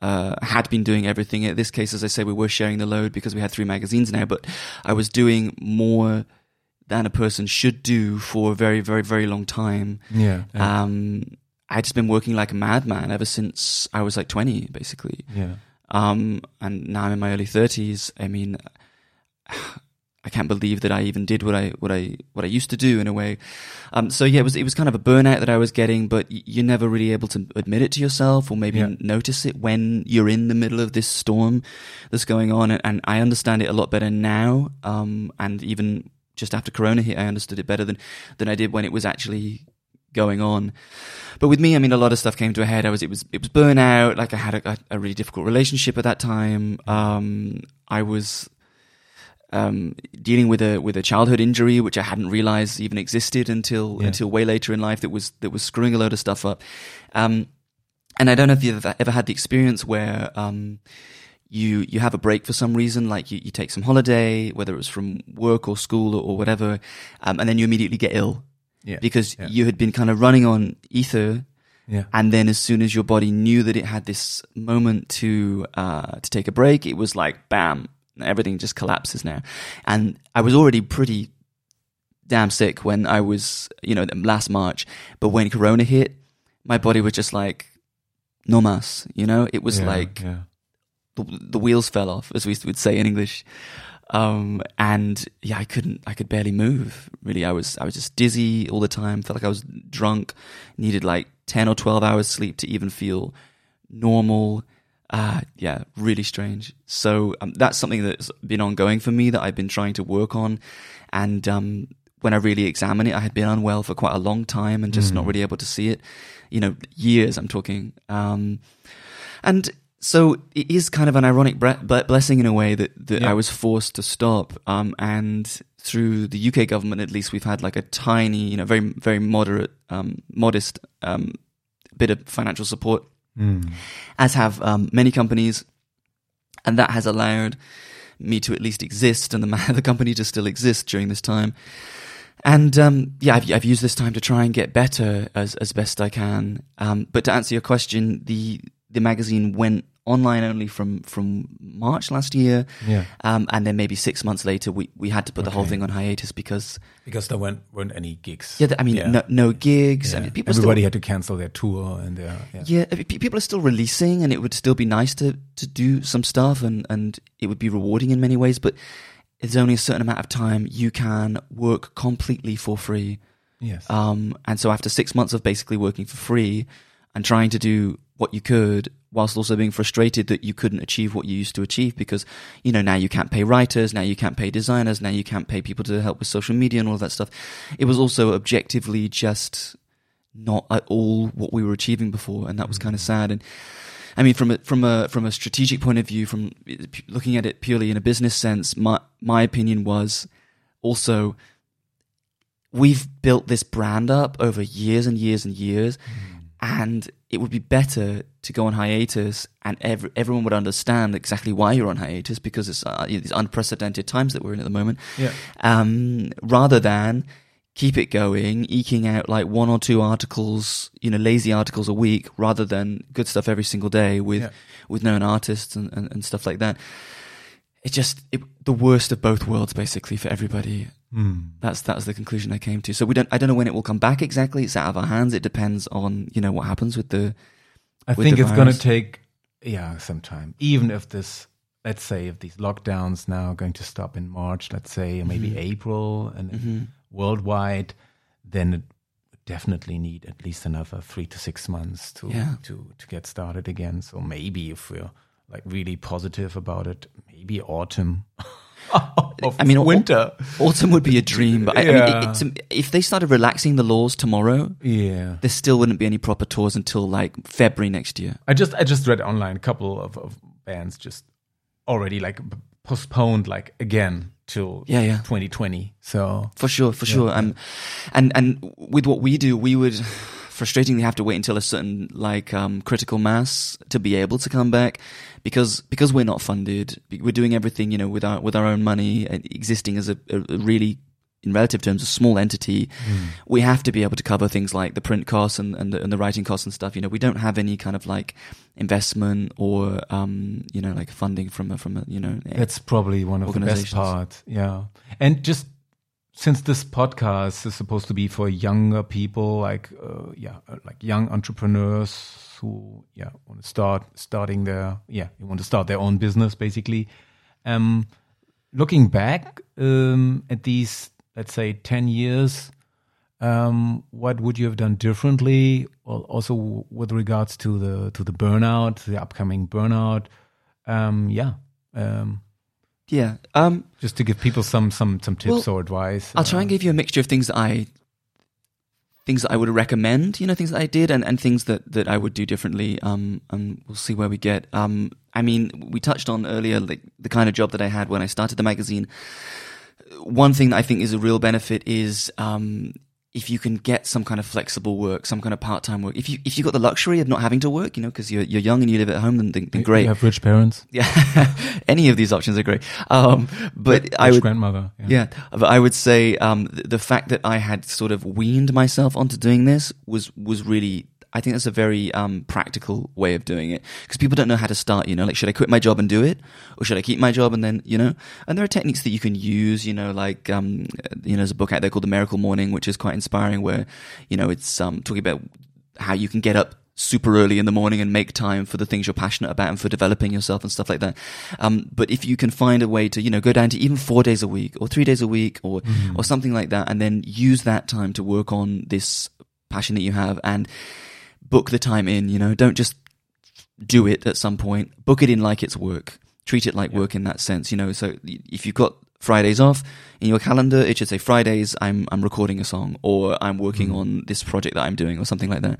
uh, had been doing everything. In this case, as I say, we were sharing the load because we had three magazines now. But I was doing more than a person should do for a very, very, very long time. Yeah. yeah. Um, I'd just been working like a madman ever since I was like 20, basically. yeah. Um, and now I'm in my early 30s. I mean, I can't believe that I even did what I what I what I used to do in a way. Um, so yeah, it was it was kind of a burnout that I was getting, but you're never really able to admit it to yourself or maybe Yeah. notice it when you're in the middle of this storm that's going on. And, and I understand it a lot better now. Um, and even just after Corona hit, I understood it better than than I did when it was actually going on. But with me, I mean, a lot of stuff came to a head. I was, it was, it was burnout. Like I had a, a really difficult relationship at that time. Um, I was, um, dealing with a, with a childhood injury, which I hadn't realized even existed until, Yeah. until way later in life that was, that was screwing a load of stuff up. Um, and I don't know if you've ever, had the experience where, um, you you have a break for some reason, like you, you take some holiday, whether it was from work or school or, or whatever, um, and then you immediately get ill Yeah. because yeah. you had been kind of running on ether yeah. and then as soon as your body knew that it had this moment to uh, to take a break, it was like bam, everything just collapses now. And I was already pretty damn sick when I was, you know, last March. But when Corona hit, my body was just like no mas. You know, it was Yeah, like the, the wheels fell off, as we would say in English. Um, and yeah, I couldn't, I could barely move. Really, I was, I was just dizzy all the time. Felt like I was drunk. Needed like ten or twelve hours sleep to even feel normal. Uh, yeah, really strange. So um, that's something that's been ongoing for me that I've been trying to work on. And um, when I really examine it, I had been unwell for quite a long time and just not really able to see it. You know, years. I'm talking. Um, and so it is kind of an ironic bre- blessing in a way that, that Yeah. I was forced to stop. Um, and through the UK government, at least, we've had like a tiny, you know, very, very moderate, um, modest um, bit of financial support, Mm. as have um, many companies. And that has allowed me to at least exist and the, the company to still exist during this time. And um, yeah, I've, I've used this time to try and get better as, as best I can. Um, but to answer your question, the the magazine went online only from, from March last year. Yeah. Um, and then maybe six months later, we, we had to put the whole thing on hiatus because, Because there weren't, weren't any gigs. yeah, I mean, Yeah. no, no gigs. I mean, people Everybody still, had to cancel their tour and their yeah. yeah, I mean, people are still releasing, and it would still be nice to to do some stuff, and and it would be rewarding in many ways. But there's only a certain amount of time you can work completely for free. yes. Um, and so after six months of basically working for free and trying to do what you could, whilst also being frustrated that you couldn't achieve what you used to achieve because, you know, now you can't pay writers, now you can't pay designers, now you can't pay people to help with social media and all that stuff. It was also objectively just not at all what we were achieving before, and that was kind of mm. sad. And I mean, from a from a from a strategic point of view, from looking at it purely in a business sense, my my opinion was also we've built this brand up over years and years and years, mm. and it would be better to go on hiatus, and every, everyone would understand exactly why you're on hiatus because it's uh, these unprecedented times that we're in at the moment yeah. um, rather than keep it going, eking out like one or two articles, you know, lazy articles a week, rather than good stuff every single day with Yeah. with known artists and, and, and stuff like that. It's just it, the worst of both worlds, basically, for everybody. Mm. That's that's the conclusion I came to. So we don't. I don't know when it will come back exactly. It's out of our hands. It depends on you know what happens with the. I with think the it's going to take, yeah, some time. Even if this, let's say, if these lockdowns now are going to stop in March, let's say, or maybe Mhm. April, and Mhm. worldwide, then it definitely need at least another three to six months to Yeah. to to get started again. So maybe if we're like really positive about it, maybe autumn. of I mean, winter. Autumn would be a dream, but I, I mean, it, it's, if they started relaxing the laws tomorrow, Yeah. there still wouldn't be any proper tours until like February next year. I just I just read online a couple of, of bands just already like postponed like again till Yeah, yeah. 2020. So For sure, for sure. Um, and and with what we do, we would frustratingly have to wait until a certain like um, critical mass to be able to come back, because because we're not funded, we're doing everything you know with our with our own money, and existing as a, a, really in relative terms a small entity. We have to be able to cover things like the print costs and and the, and the writing costs and stuff. You know, we don't have any kind of like investment or um, you know like funding from a, from a you know that's probably one of the best parts. Yeah, and just since this podcast is supposed to be for younger people, like uh, yeah, uh, like young entrepreneurs who yeah want to start starting their yeah you want to start their own business basically. Um, looking back um, at these, let's say, ten years, um, what would you have done differently? Also, with regards to the to the burnout, the upcoming burnout. Um, yeah. Yeah. Um, just to give people some some some tips well, or advice. I'll try and uh, give you a mixture of things that I things that I would recommend, you know, things that I did and, and things that, that I would do differently. Um, and we'll see where we get. Um, I mean, we touched on earlier, like the kind of job that I had when I started the magazine. One thing that I think is a real benefit is, um, if you can get some kind of flexible work, some kind of part time work, if you if you got the luxury of not having to work, you know, because you're you're young and you live at home, then, then great. You have rich parents. Yeah, any of these options are great. Um, but rich I would grandmother. Yeah. yeah, but I would say um, the, the fact that I had sort of weaned myself onto doing this was was really I think that's a very um, practical way of doing it because people don't know how to start. You know, like should I quit my job and do it, or should I keep my job and then you know? And there are techniques that you can use. You know, like um, you know, there's a book out there called The Miracle Morning, which is quite inspiring, where you know it's um, talking about how you can get up super early in the morning and make time for the things you're passionate about and for developing yourself and stuff like that. Um, but if you can find a way to, you know, go down to even four days a week or three days a week or, mm-hmm. or something like that, and then use that time to work on this passion that you have and book the time in, you know, don't just do it at some point. Book it in like it's work. Treat it like yeah. work in that sense, you know. So if you've got Fridays off in your calendar, it should say Fridays I'm I'm recording a song or I'm working mm. on this project that I'm doing or something like that.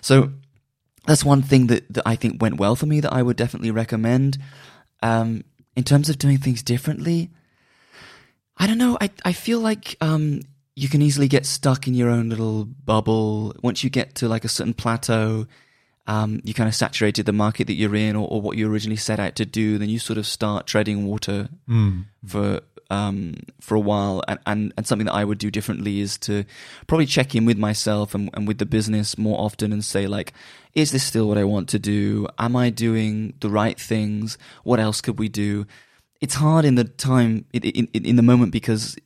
So that's one thing that, that I think went well for me that I would definitely recommend. Um, in terms of doing things differently, I don't know. I I feel like um, you can easily get stuck in your own little bubble. Once you get to like a certain plateau, um, you kind of saturated the market that you're in or, or, what you originally set out to do, then you sort of start treading water mm. for um, for a while. And, and, and something that I would do differently is to probably check in with myself and, and with the business more often and say like, is this still what I want to do? Am I doing the right things? What else could we do? It's hard in the time in, in, in the moment because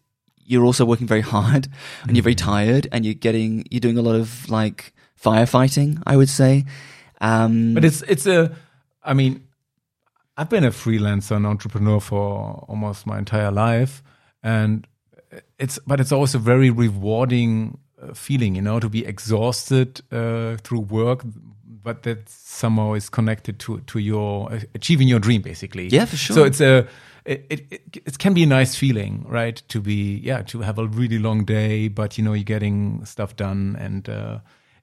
you're also working very hard and you're very mm-hmm. tired and you're getting you're doing a lot of like firefighting i would say. Um, but it's it's a i mean i've been a freelancer and entrepreneur for almost my entire life. And it's but it's also very rewarding uh, feeling you know to be exhausted uh, through work but that somehow is connected to to your uh, achieving your dream basically. Yeah for sure. So it's a it, it, it can be a nice feeling, right? To be, yeah, to have a really long day, but you know, you're getting stuff done and, uh,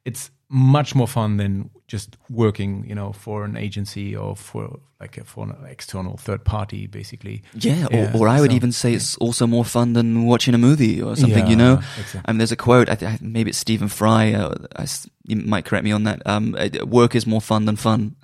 it's much more fun than just working, you know, for an agency or for like a, for an external third party, basically. Yeah, yeah or, or, I would so, even say it's also more fun than watching a movie or something. Yeah, you know, exactly. I mean, there's a quote. I th- maybe it's Stephen Fry. Uh, I, you might correct me on that. Um, work is more fun than fun.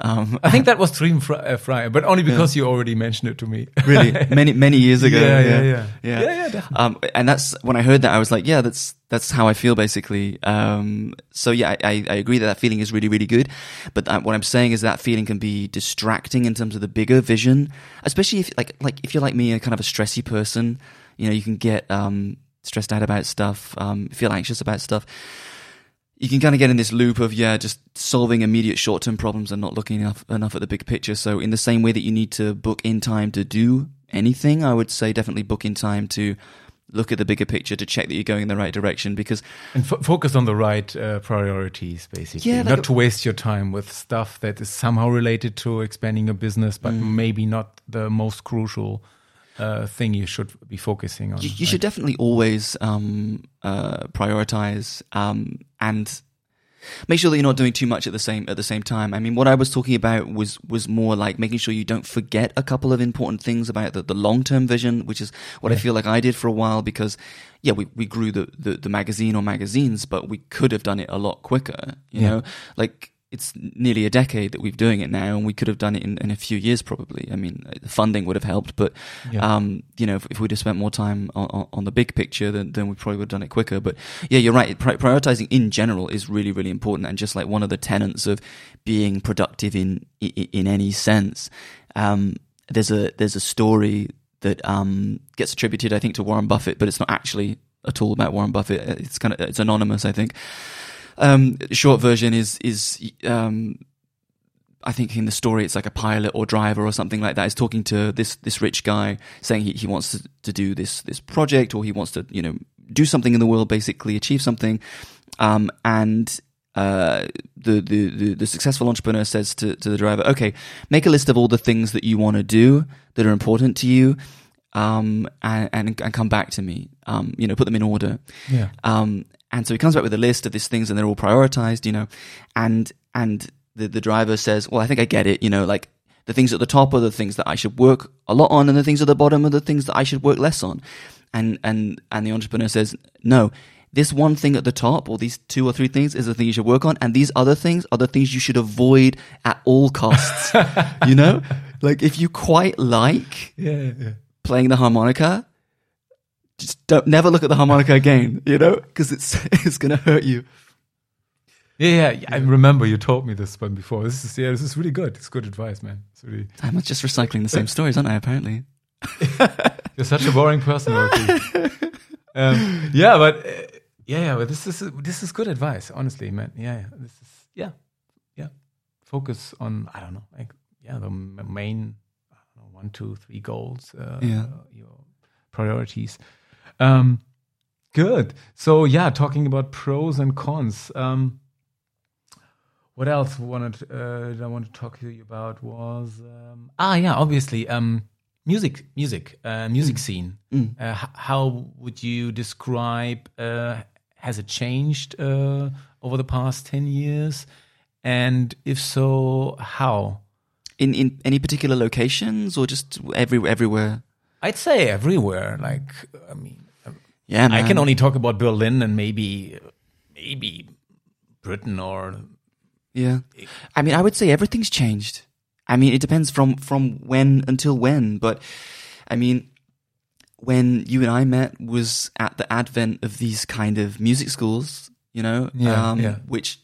Um, I think that was Dream Fryer, but only because yeah. you already mentioned it to me. really, many many years ago. Yeah, yeah, yeah, yeah. yeah, yeah um, and that's when I heard that I was like, yeah, that's that's how I feel basically. Um, so yeah, I, I agree that that feeling is really really good. But what I'm saying is that feeling can be distracting in terms of the bigger vision, especially if like like if you're like me, a kind of a stressy person. You know, you can get um, stressed out about stuff, um, feel anxious about stuff you can kind of get in this loop of yeah, just solving immediate short term problems and not looking enough enough at the big picture. So in the same way that you need to book in time to do anything, I would say definitely book in time to look at the bigger picture to check that you're going in the right direction because and f- focus on the right uh, priorities basically yeah, like not to waste your time with stuff that is somehow related to expanding your business but mm. maybe not the most crucial uh, thing you should be focusing on. You, you right? should definitely always um, uh, prioritize um, and make sure that you're not doing too much at the same at the same time. I mean, what I was talking about was was more like making sure you don't forget a couple of important things about the, the long term vision, which is what yeah. I feel like I did for a while because yeah, we, we grew the, the, the magazine or magazines, but we could have done it a lot quicker. You yeah. know, like it's nearly a decade that we're doing it now, and we could have done it in, in a few years probably. I mean, the funding would have helped, but yeah. um, you know, if, if, we'd have spent more time on, on, the big picture, then, then we probably would have done it quicker. But yeah, you're right. prioritizing in general is really, really important, and just like one of the tenets of being productive in in, in any sense. Um, there's a there's a story that um, gets attributed, I think, to Warren Buffett, but it's not actually at all about Warren Buffett. It's kind of it's anonymous, I think. Um, short version is is um, I think in the story it's like a pilot or driver or something like that is talking to this this rich guy saying he, he wants to, to do this this project or he wants to you know do something in the world basically achieve something. Um, and uh, the, the, the the successful entrepreneur says to, to the driver okay make a list of all the things that you want to do that are important to you um, and, and, and come back to me. Um, you know put them in order. Yeah. um, and so he comes back with a list of these things and they're all prioritized, you know, and, and the, the driver says, well, I think I get it, you know, like the things at the top are the things that I should work a lot on and the things at the bottom are the things that I should work less on. And, and, and the entrepreneur says, no, this one thing at the top or these two or three things is the thing you should work on. And these other things are the things you should avoid at all costs, you know, like if you quite like Yeah. Yeah. playing the harmonica, just don't never look at the harmonica again, you know, because it's it's gonna hurt you. Yeah, yeah, I remember you told me this one before. This is yeah, this is really good. It's good advice, man. It's really I'm just recycling the same stories, aren't I? Apparently, you're such a boring person, um, yeah, but uh, yeah, yeah, but this is this is good advice, honestly, man. Yeah, yeah, this is yeah, yeah. Focus on I don't know, like yeah, the main I don't know, one, two, three goals. Uh, Yeah. your priorities. Um, good. So yeah, talking about pros and cons. Um, what else wanted uh, did I want to talk to you about was um, ah yeah obviously um, music music uh, music scene. Mm. Uh, how would you describe? Uh, has it changed uh, over the past ten years? And if so, how? in in any particular locations or just every everywhere. I'd say everywhere. Like I mean, Yeah, I can only talk about Berlin and maybe maybe Britain or Yeah, I mean, I would say everything's changed. I mean, it depends from from when until when, but I mean, when you and I met was at the advent of these kind of music schools, you know, Yeah, um, yeah. which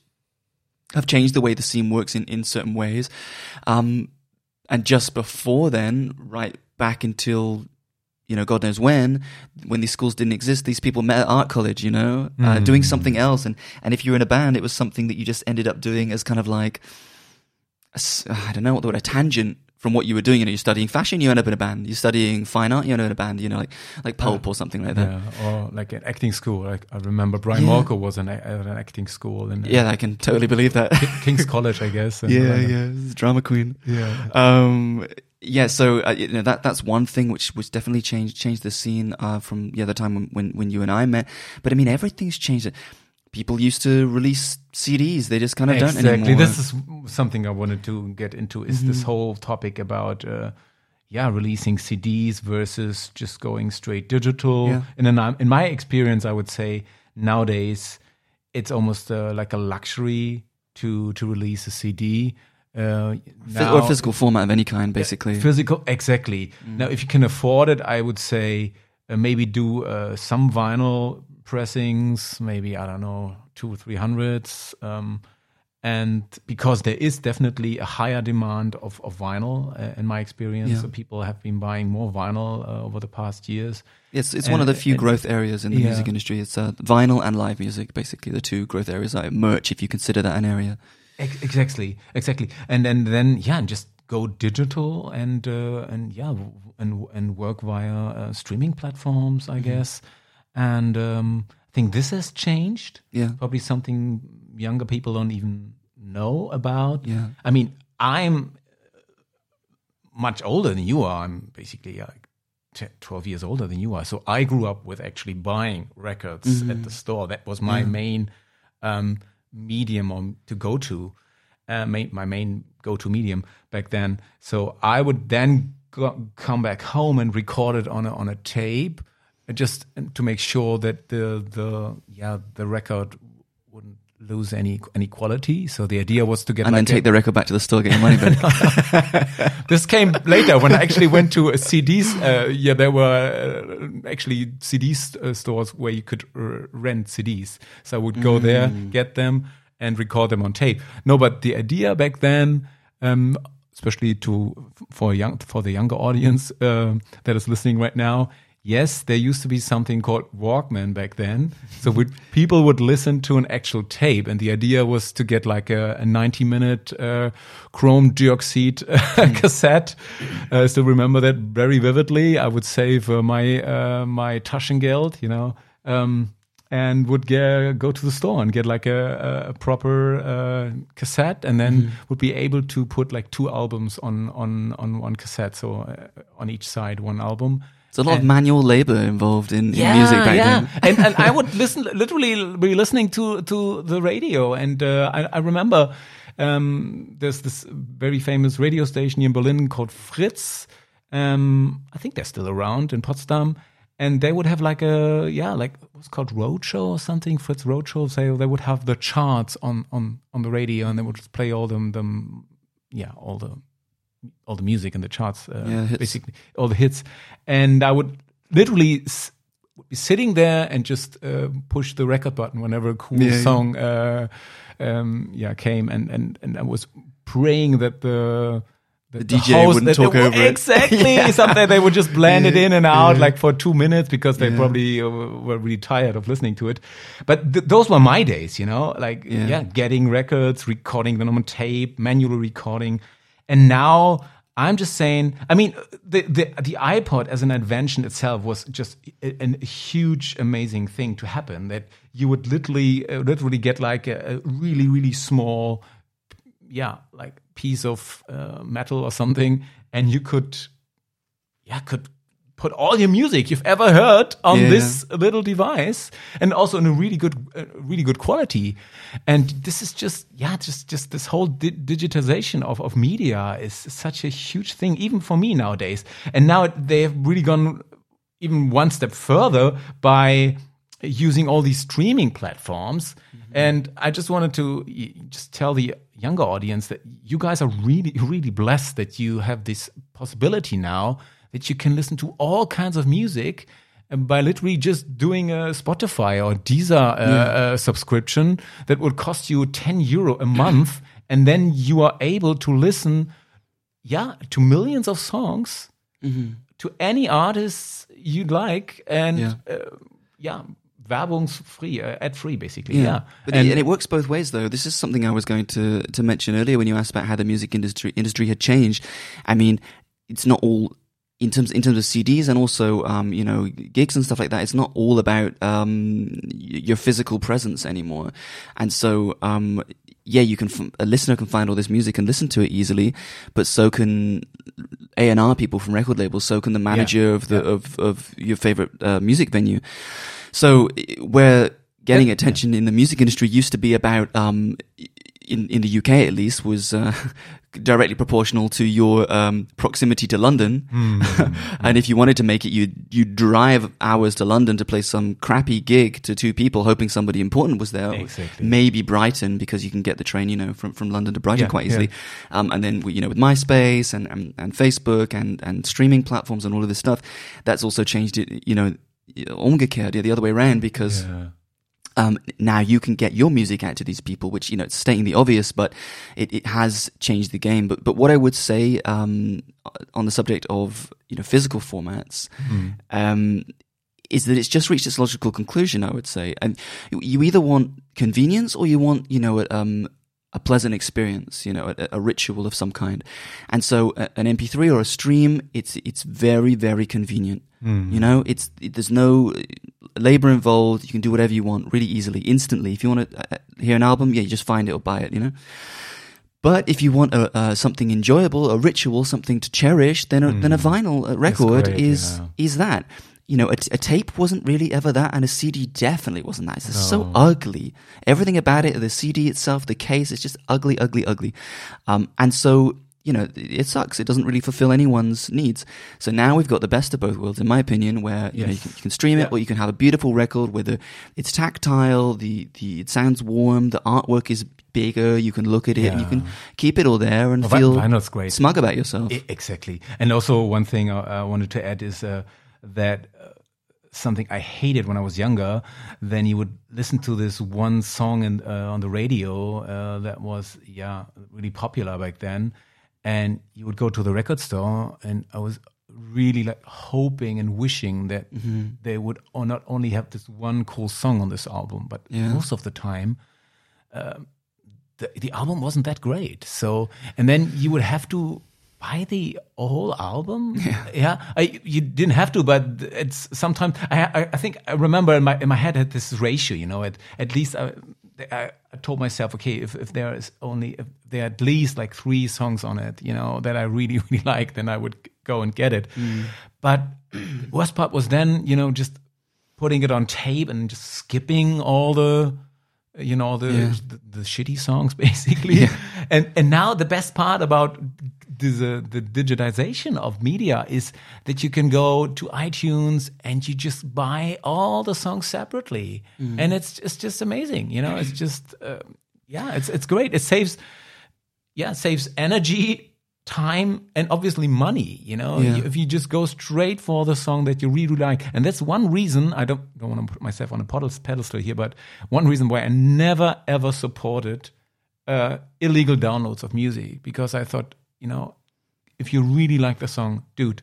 have changed the way the scene works in in certain ways. Um, and just before then, right back until you know, God knows when, when these schools didn't exist, these people met at art college, you know, uh, Mm. doing something else. And, and if you were in a band, it was something that you just ended up doing as kind of like, I don't know what the word, a tangent from what you were doing. You know, you're studying fashion, you end up in a band. You're studying fine art, you end up in a band, you know, like, like pulp or something like that. yeah, or like an acting school. Like I remember Brian Yeah. Molko was an, at an acting school in uh, Yeah, I can totally believe that. King's College, I guess. yeah, London. yeah, drama queen. yeah. Um, yeah, so uh, you know that that's one thing which which definitely changed changed the scene uh, from the other time when, when when you and I met. But I mean, everything's changed. People used to release CDs; they just kind of don't exactly. anymore. This is something I wanted to get into. Is this whole topic about uh, yeah releasing CDs versus just going straight digital? Yeah. And in, in my experience, I would say nowadays it's almost uh, like a luxury to to release a CD. Uh, now- or physical format of any kind, basically. Physical, exactly. Now, if you can afford it, I would say uh, maybe do uh, some vinyl pressings, maybe I don't know, two or three hundreds, um, and because there is definitely a higher demand of, of vinyl, uh, in my experience, Yeah. so people have been buying more vinyl uh, over the past years. It's it's And- one of the few and- growth areas in the yeah. music industry. It's uh, vinyl and live music, basically the two growth areas. Like merch, if you consider that an area. Ex- Exactly, exactly, and and then yeah, and just go digital and uh, and yeah, and and work via uh, streaming platforms. I guess. And um, I think this has changed. Yeah. Probably something younger people don't even know about. Yeah. I mean, I'm much older than you are. I'm basically like 10, 12 years older than you are. So I grew up with actually buying records Mm-hmm. at the store. That was my main um, medium on, to go to, uh, ma- my main go to medium back then. So I would then go, come back home and record it on a, on a tape just to make sure that the, the, yeah, the record lose any any quality. So the idea was to get And like then a- take the record back to the store, get your money back. this came later when I actually went to a CDs. Uh, yeah, there were uh, actually CD st- uh, stores where you could r- rent CDs. So I would go there, get them, and record them on tape. No, but the idea back then, um, especially to for young for the younger audience uh, that is listening right now. Yes, there used to be something called Walkman back then. So we, people would listen to an actual tape, and the idea was to get like a, a 90 minute uh, chrome dioxide uh, cassette. Uh, I still remember that very vividly. I would save uh, my uh, my Taschengeld, you know. Um, and would get, go to the store and get like a, a proper uh, cassette, and then mm. would be able to put like two albums on on on one cassette, so uh, on each side one album. There's a lot of manual labor involved in, in yeah, music back yeah. then. and, and I would listen, literally be listening to to the radio, and uh, I, I remember um, there's this very famous radio station in Berlin called Fritz. Um, I think they're still around in Potsdam and they would have like a yeah like what's called roadshow or something fritz roadshow so they would have the charts on on on the radio and they would just play all them them yeah all the all the music and the charts uh, yeah, basically all the hits and i would literally s- be sitting there and just uh, push the record button whenever a cool yeah, song yeah. Uh, um, yeah came and and and i was praying that the the, the DJ host, wouldn't talk over exactly. it. Exactly. Something they would just blend yeah. it in and out yeah. like for two minutes because they yeah. probably uh, were really tired of listening to it. But th- those were my days, you know, like yeah. getting records, recording them on tape, manually recording, and now. I'm just saying. I mean, the, the the iPod as an invention itself was just a, a huge, amazing thing to happen. That you would literally, uh, literally get like a, a really, really small, yeah, like piece of uh, metal or something, and you could, yeah, could put all your music you've ever heard on yeah. this little device, and also in a really good, uh, really good quality. And this is just, yeah, just just this whole di digitization of of media is such a huge thing, even for me nowadays. And now they have really gone even one step further by using all these streaming platforms. Mm -hmm. And I just wanted to just tell the younger audience that you guys are really, really blessed that you have this possibility now that you can listen to all kinds of music by literally just doing a Spotify or Deezer uh, yeah. uh, subscription that would cost you 10 euro a month. and then you are able to listen, yeah, to millions of songs, mm -hmm. to any artists you'd like. And yeah, uh, yeah Werbungsfree, uh, ad free, basically. Yeah, yeah. But and, it, and, it works both ways, though. This is something I was going to to mention earlier when you asked about how the music industry industry had changed. I mean, it's not all in terms in terms of CDs and also um, you know gigs and stuff like that. It's not all about um, your physical presence anymore, and so um, yeah, you can a listener can find all this music and listen to it easily, but so can A and R people from record labels. So can the manager yeah. of the yeah. of of your favorite uh, music venue. So where getting attention yeah. in the music industry used to be about um, in in the UK at least was uh, directly proportional to your um, proximity to London. Mm. and if you wanted to make it, you you drive hours to London to play some crappy gig to two people, hoping somebody important was there. Exactly. Maybe Brighton because you can get the train, you know, from, from London to Brighton yeah, quite easily. Yeah. Um, and then you know with MySpace and, and and Facebook and and streaming platforms and all of this stuff, that's also changed it. You know umgekehrt, the other way around, because yeah. Um, now you can get your music out to these people, which you know it's stating the obvious, but it, it has changed the game. But but what I would say um, on the subject of you know physical formats. Mm. Um, is that it's just reached its logical conclusion, I would say. And you either want convenience or you want, you know, um, a pleasant experience, you know, a, a, ritual of some kind. And so an MP3 or a stream, it's, it's very, very convenient. Mm. You know, it's, it, there's no labor involved. You can do whatever you want really easily, instantly. If you want to uh, hear an album, yeah, you just find it or buy it, you know? But if you want a, uh, something enjoyable, a ritual, something to cherish, then a, mm. then a vinyl record great, is, yeah. is that you know, a, a, tape wasn't really ever that, and a CD definitely wasn't that. It's no. so ugly. Everything about it, the CD itself, the case, it's just ugly, ugly, ugly. Um, and so, you know, it sucks. It doesn't really fulfill anyone's needs. So now we've got the best of both worlds, in my opinion, where you, yes. know, you, can, you can stream it, yeah. or you can have a beautiful record where the, it's tactile, the, the it sounds warm, the artwork is bigger. You can look at it, yeah. and you can keep it all there and feel vinyl's great. smug about yourself. Exactly. And also, one thing I, I wanted to add is. Uh, that uh, something I hated when I was younger, then you would listen to this one song in, uh, on the radio uh, that was yeah really popular back then, and you would go to the record store, and I was really like hoping and wishing that Mm-hmm. they would not only have this one cool song on this album, but Yeah. most of the time, um, the, the album wasn't that great. So, and then you would have to buy the whole album. Yeah, I, you didn't have to, but it's sometimes. I, I, I think I remember in my in my head had this ratio. You know, at at least I, I, told myself, okay, if if there is only if there are at least like three songs on it, you know, that I really really like, then I would go and get it. Mm. But worst part was then, you know, just putting it on tape and just skipping all the you know the Yeah. the, the shitty songs basically and and now the best part about the, the digitization of media is that you can go to iTunes and you just buy all the songs separately. And it's it's just amazing you know it's just uh, yeah it's it's great. It saves yeah it saves energy time and obviously money you know? Yeah. if you just go straight for the song that you really like. And that's one reason i don't don't want to put myself on a pedest- pedestal here but one reason why i never ever supported uh, illegal downloads of music because i thought you know if you really like the song dude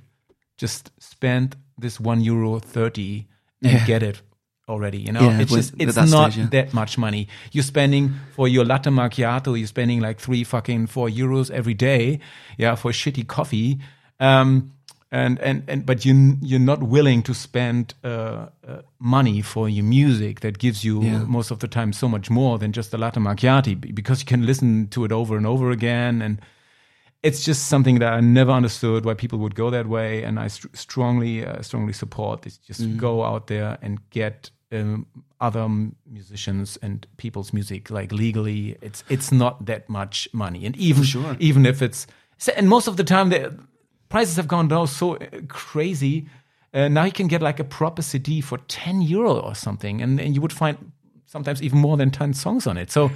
just spend this one euro 30 and Yeah. get it already you know Yeah, it's just it's that not stage, yeah. that much money. You're spending for your latte macchiato, you're spending like three fucking four euros every day, yeah, for shitty coffee. Um, and, and, and, but you, you're not willing to spend, uh, uh, money for your music that gives you Yeah. most of the time so much more than just a latte macchiato because you can listen to it over and over again. And it's just something that I never understood why people would go that way. And I st- strongly, uh, strongly support this. Just Mm. go out there and get, um, other m- musicians and people's music like legally it's it's not that much money and even sure. even if it's and most of the time the prices have gone down so uh, crazy uh, now you can get like a proper cd for 10 euro or something and, and you would find sometimes even more than 10 songs on it so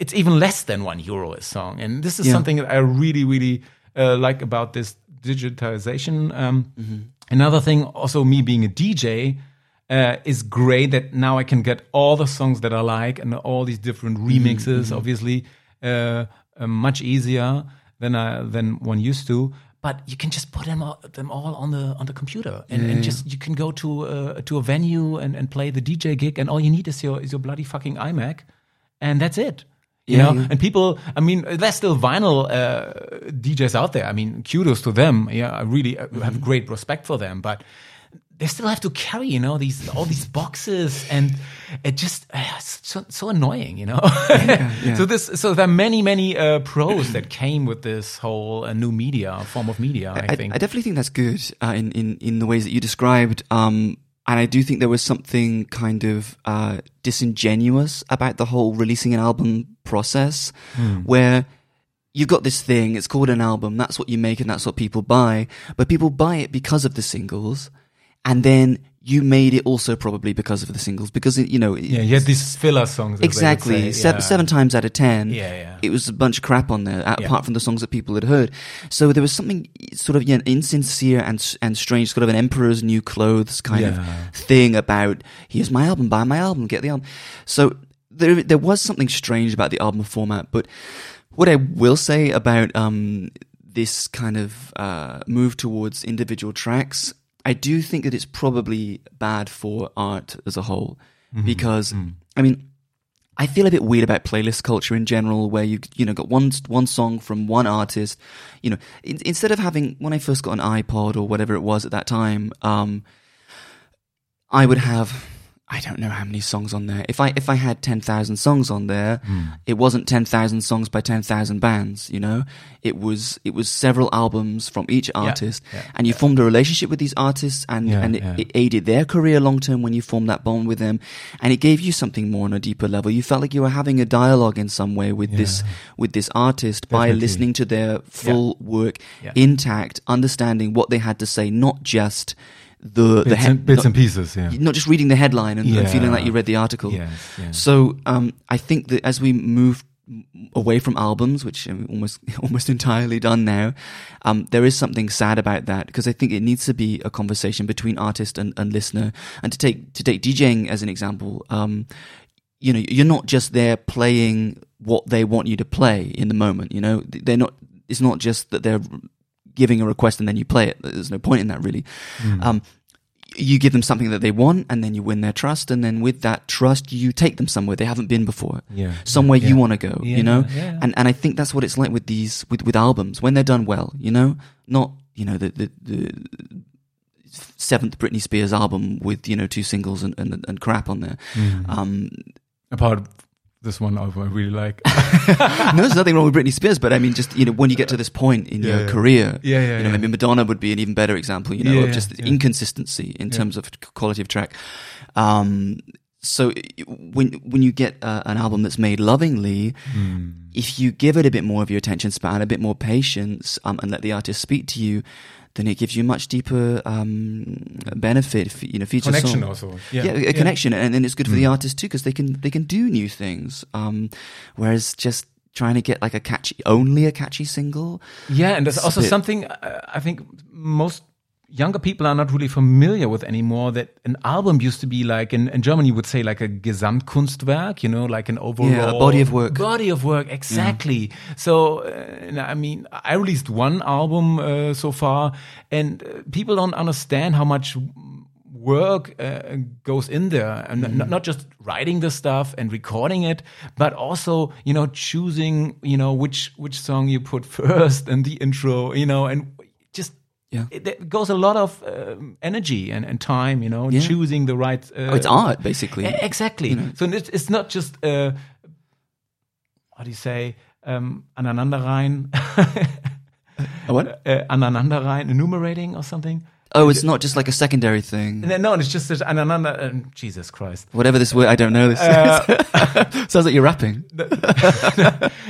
it's even less than one euro a song and this is Yeah. something that i really really uh, like about this digitization um, another thing also me being a dj uh, is great that now I can get all the songs that I like and all these different remixes, obviously, uh, uh, much easier than I, than one used to. But you can just put them all, them all on the on the computer, and, and just you can go to uh, to a venue and, and play the DJ gig, and all you need is your is your bloody fucking iMac, and that's it. You Yeah, know, yeah. and people, I mean, there's still vinyl uh, DJs out there. I mean, kudos to them. Yeah, I really uh, Mm-hmm. have great respect for them, but they still have to carry, you know, these all these boxes, and it just uh, so, so annoying, you know. yeah. So this, so there are many, many uh, pros that came with this whole uh, new media form of media. I, I, think. I definitely think that's good uh, in, in, in the ways that you described. Um, and I do think there was something kind of uh, disingenuous about the whole releasing an album process, hmm. where you've got this thing, it's called an album, that's what you make and that's what people buy, but people buy it because of the singles, and then you made it also probably because of the singles, because, it, you know, yeah, you had these filler songs. as they would Exactly. say. Seven, seven times out of ten, Yeah, yeah. it was a bunch of crap on there, a- Yeah. apart from the songs that people had heard. So there was something sort of yeah, insincere and and strange, sort of an emperor's new clothes kind Yeah. of thing about here's my album, buy my album, get the album. So there there was something strange about the album format, but what I will say about um, this kind of uh, move towards individual tracks, I do think that it's probably bad for art as a whole because I mean. I feel a bit weird about playlist culture in general, where you you know got one one song from one artist. You know, in, instead of having when I first got an iPod or whatever it was at that time, um, I would have I don't know how many songs on there. If I if I had ten thousand songs on there, Hmm. it wasn't ten thousand songs by ten thousand bands. You know, it was it was several albums from each artist, yeah, and you formed a relationship with these artists, and Yeah, and it, yeah. it aided their career long term when you formed that bond with them, and it gave you something more on a deeper level. You felt like you were having a dialogue in some way with this with this artist by listening to their full work Yeah. intact, understanding what they had to say, not just the the bits, he- and, bits not, and pieces. Yeah. not just reading the headline and, and feeling like you read the article. Yes, yes. So um, I think that as we move away from albums, which are almost almost entirely done now, um, there is something sad about that because I think it needs to be a conversation between artist and, and listener. And to take to take DJing as an example, um, you know, you're not just there playing what they want you to play in the moment. You know, they're not. it's not just that they're giving a request and then you play it. There's no point in that really. Mm. Um, you give them something that they want and then you win their trust and then with that trust you take them somewhere they haven't been before Yeah. somewhere Yeah. you want to go Yeah, you know yeah. and and i think that's what it's like with these with with albums when they're done well you know not you know the the, the seventh britney spears album with you know two singles and and, and crap on there Mm. um Apart of this one album I really like. no there's nothing wrong with britney spears but i mean just you know when you get to this point in Yeah, your yeah. career Yeah, yeah, you know yeah. maybe madonna would be an even better example you know of just inconsistency in terms of quality of track um so when when you get uh, an album that's made lovingly Mm. if you give it a bit more of your attention span, a bit more patience, um, and let the artist speak to you, then it gives you a much deeper um, benefit. You know, feature Connection song. also. Yeah, Yeah, a connection, and then it's good for the Mm. artist too because they can they can do new things. Um, whereas just trying to get like a catchy, only a catchy single. Yeah, and there's also bit- something uh, I think most younger people are not really familiar with anymore. That an album used to be like in, in Germany you would say like a Gesamtkunstwerk, you know, like an overall Yeah, body of work. Body of work, exactly. So uh, I mean, I released one album uh, so far, and uh, people don't understand how much work uh, goes in there and Mm-hmm. not, just writing the stuff and recording it but also you know choosing you know which which song you put first and the intro you know and Yeah. it, it goes a lot of um, energy and, and time you know Yeah. choosing the right uh, Oh, it's art, basically. Exactly so it's, it's not just uh how do you say um aneinanderreihen A what? uh, aneinanderreihen enumerating or something Oh, it's not just like a secondary thing. no, it's just that aneinander. Uh, Jesus Christ! Whatever this word, I don't know this. Uh, Sounds like you're rapping.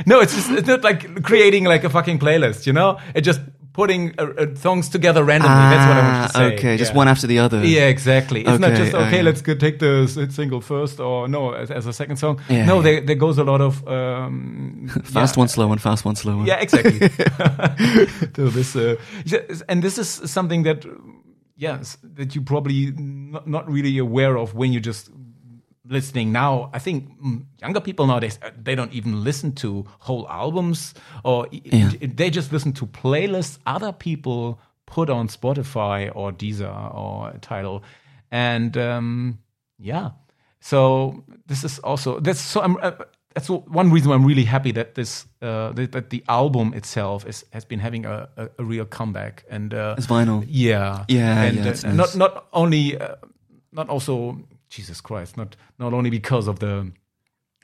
no, it's just it's not like creating like a fucking playlist, you know? it just putting uh, uh, songs together randomly. That's what I want to Ah, say. Okay, just Yeah. one after the other. Yeah, exactly. It's not Okay, just okay. okay. Let's go take the single first, or no, as, as a second song. Yeah, no, yeah. there there goes a lot of um, Fast one, slow one, fast one, slow one. Yeah, exactly. so this, uh, and this is something that, yes, that you probably not, not really aware of when you just listening now. I think younger people nowadays uh, they don't even listen to whole albums, or Yeah. they just listen to playlists other people put on Spotify or Deezer or Tidal, and um, yeah. So this is also that's so I'm. Uh, that's one reason why I'm really happy that this uh, that, that the album itself is has been having a, a, a real comeback and uh, It's vinyl. yeah Yeah, and yeah, uh, it's not not only uh, not also Jesus Christ not not only because of the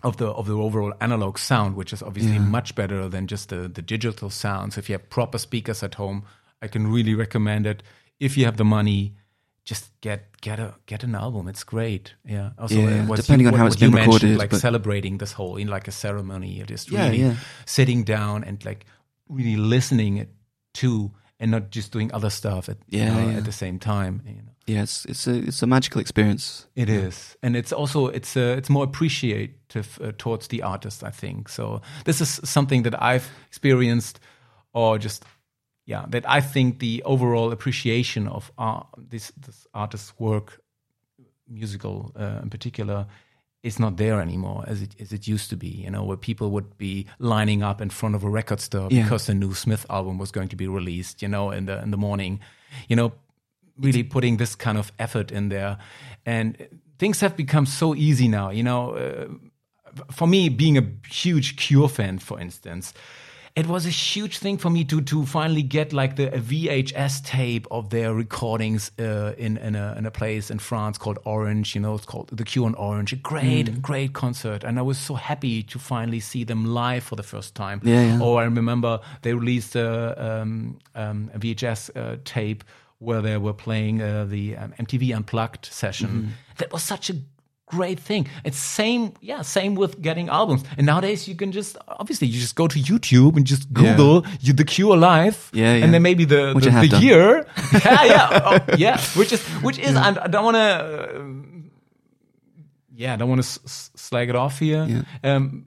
of the of the overall analog sound which is obviously Yeah. much better than just the the digital sounds. If you have proper speakers at home I can really recommend it. If you have the money just get get a get an album. It's great. Yeah. Also Yeah, uh, depending you, on how what it's you been mentioned, recorded, like celebrating this whole in like a ceremony just Yeah, really sitting down and like really listening it to and not just doing other stuff at, you know, yeah. at the same time you know Yeah, it's it's a it's a magical experience. it is, and it's also it's uh, it's more appreciative uh, towards the artist. I think so. This is something that I've experienced, or just yeah, that I think the overall appreciation of art, this this artist's work, musical uh, in particular, is not there anymore as it as it used to be. You know, where people would be lining up in front of a record store Yeah. because the new Smith album was going to be released. You know, in the in the morning. You know, really putting this kind of effort in there, and things have become so easy now. You know, uh, for me, being a huge Cure fan, for instance, it was a huge thing for me to to finally get like the a VHS tape of their recordings uh, in in a in a place in France called Orange. You know, it's called the Cure on Orange. A great Mm. great concert, and I was so happy to finally see them live for the first time. Yeah, yeah. Or I remember they released a, um, um, a VHS uh, tape where they were playing uh, the um, MTV Unplugged session. Mm-hmm. That was such a great thing. It's same, yeah, same with getting albums. And nowadays you can just obviously you just go to YouTube and just Yeah. Google you the Cure live, Yeah, yeah. and then maybe the Which the, the year, yeah, yeah, oh, yeah, which is which is I, I don't want to. yeah, I don't want to slag it off here. Yeah. Um,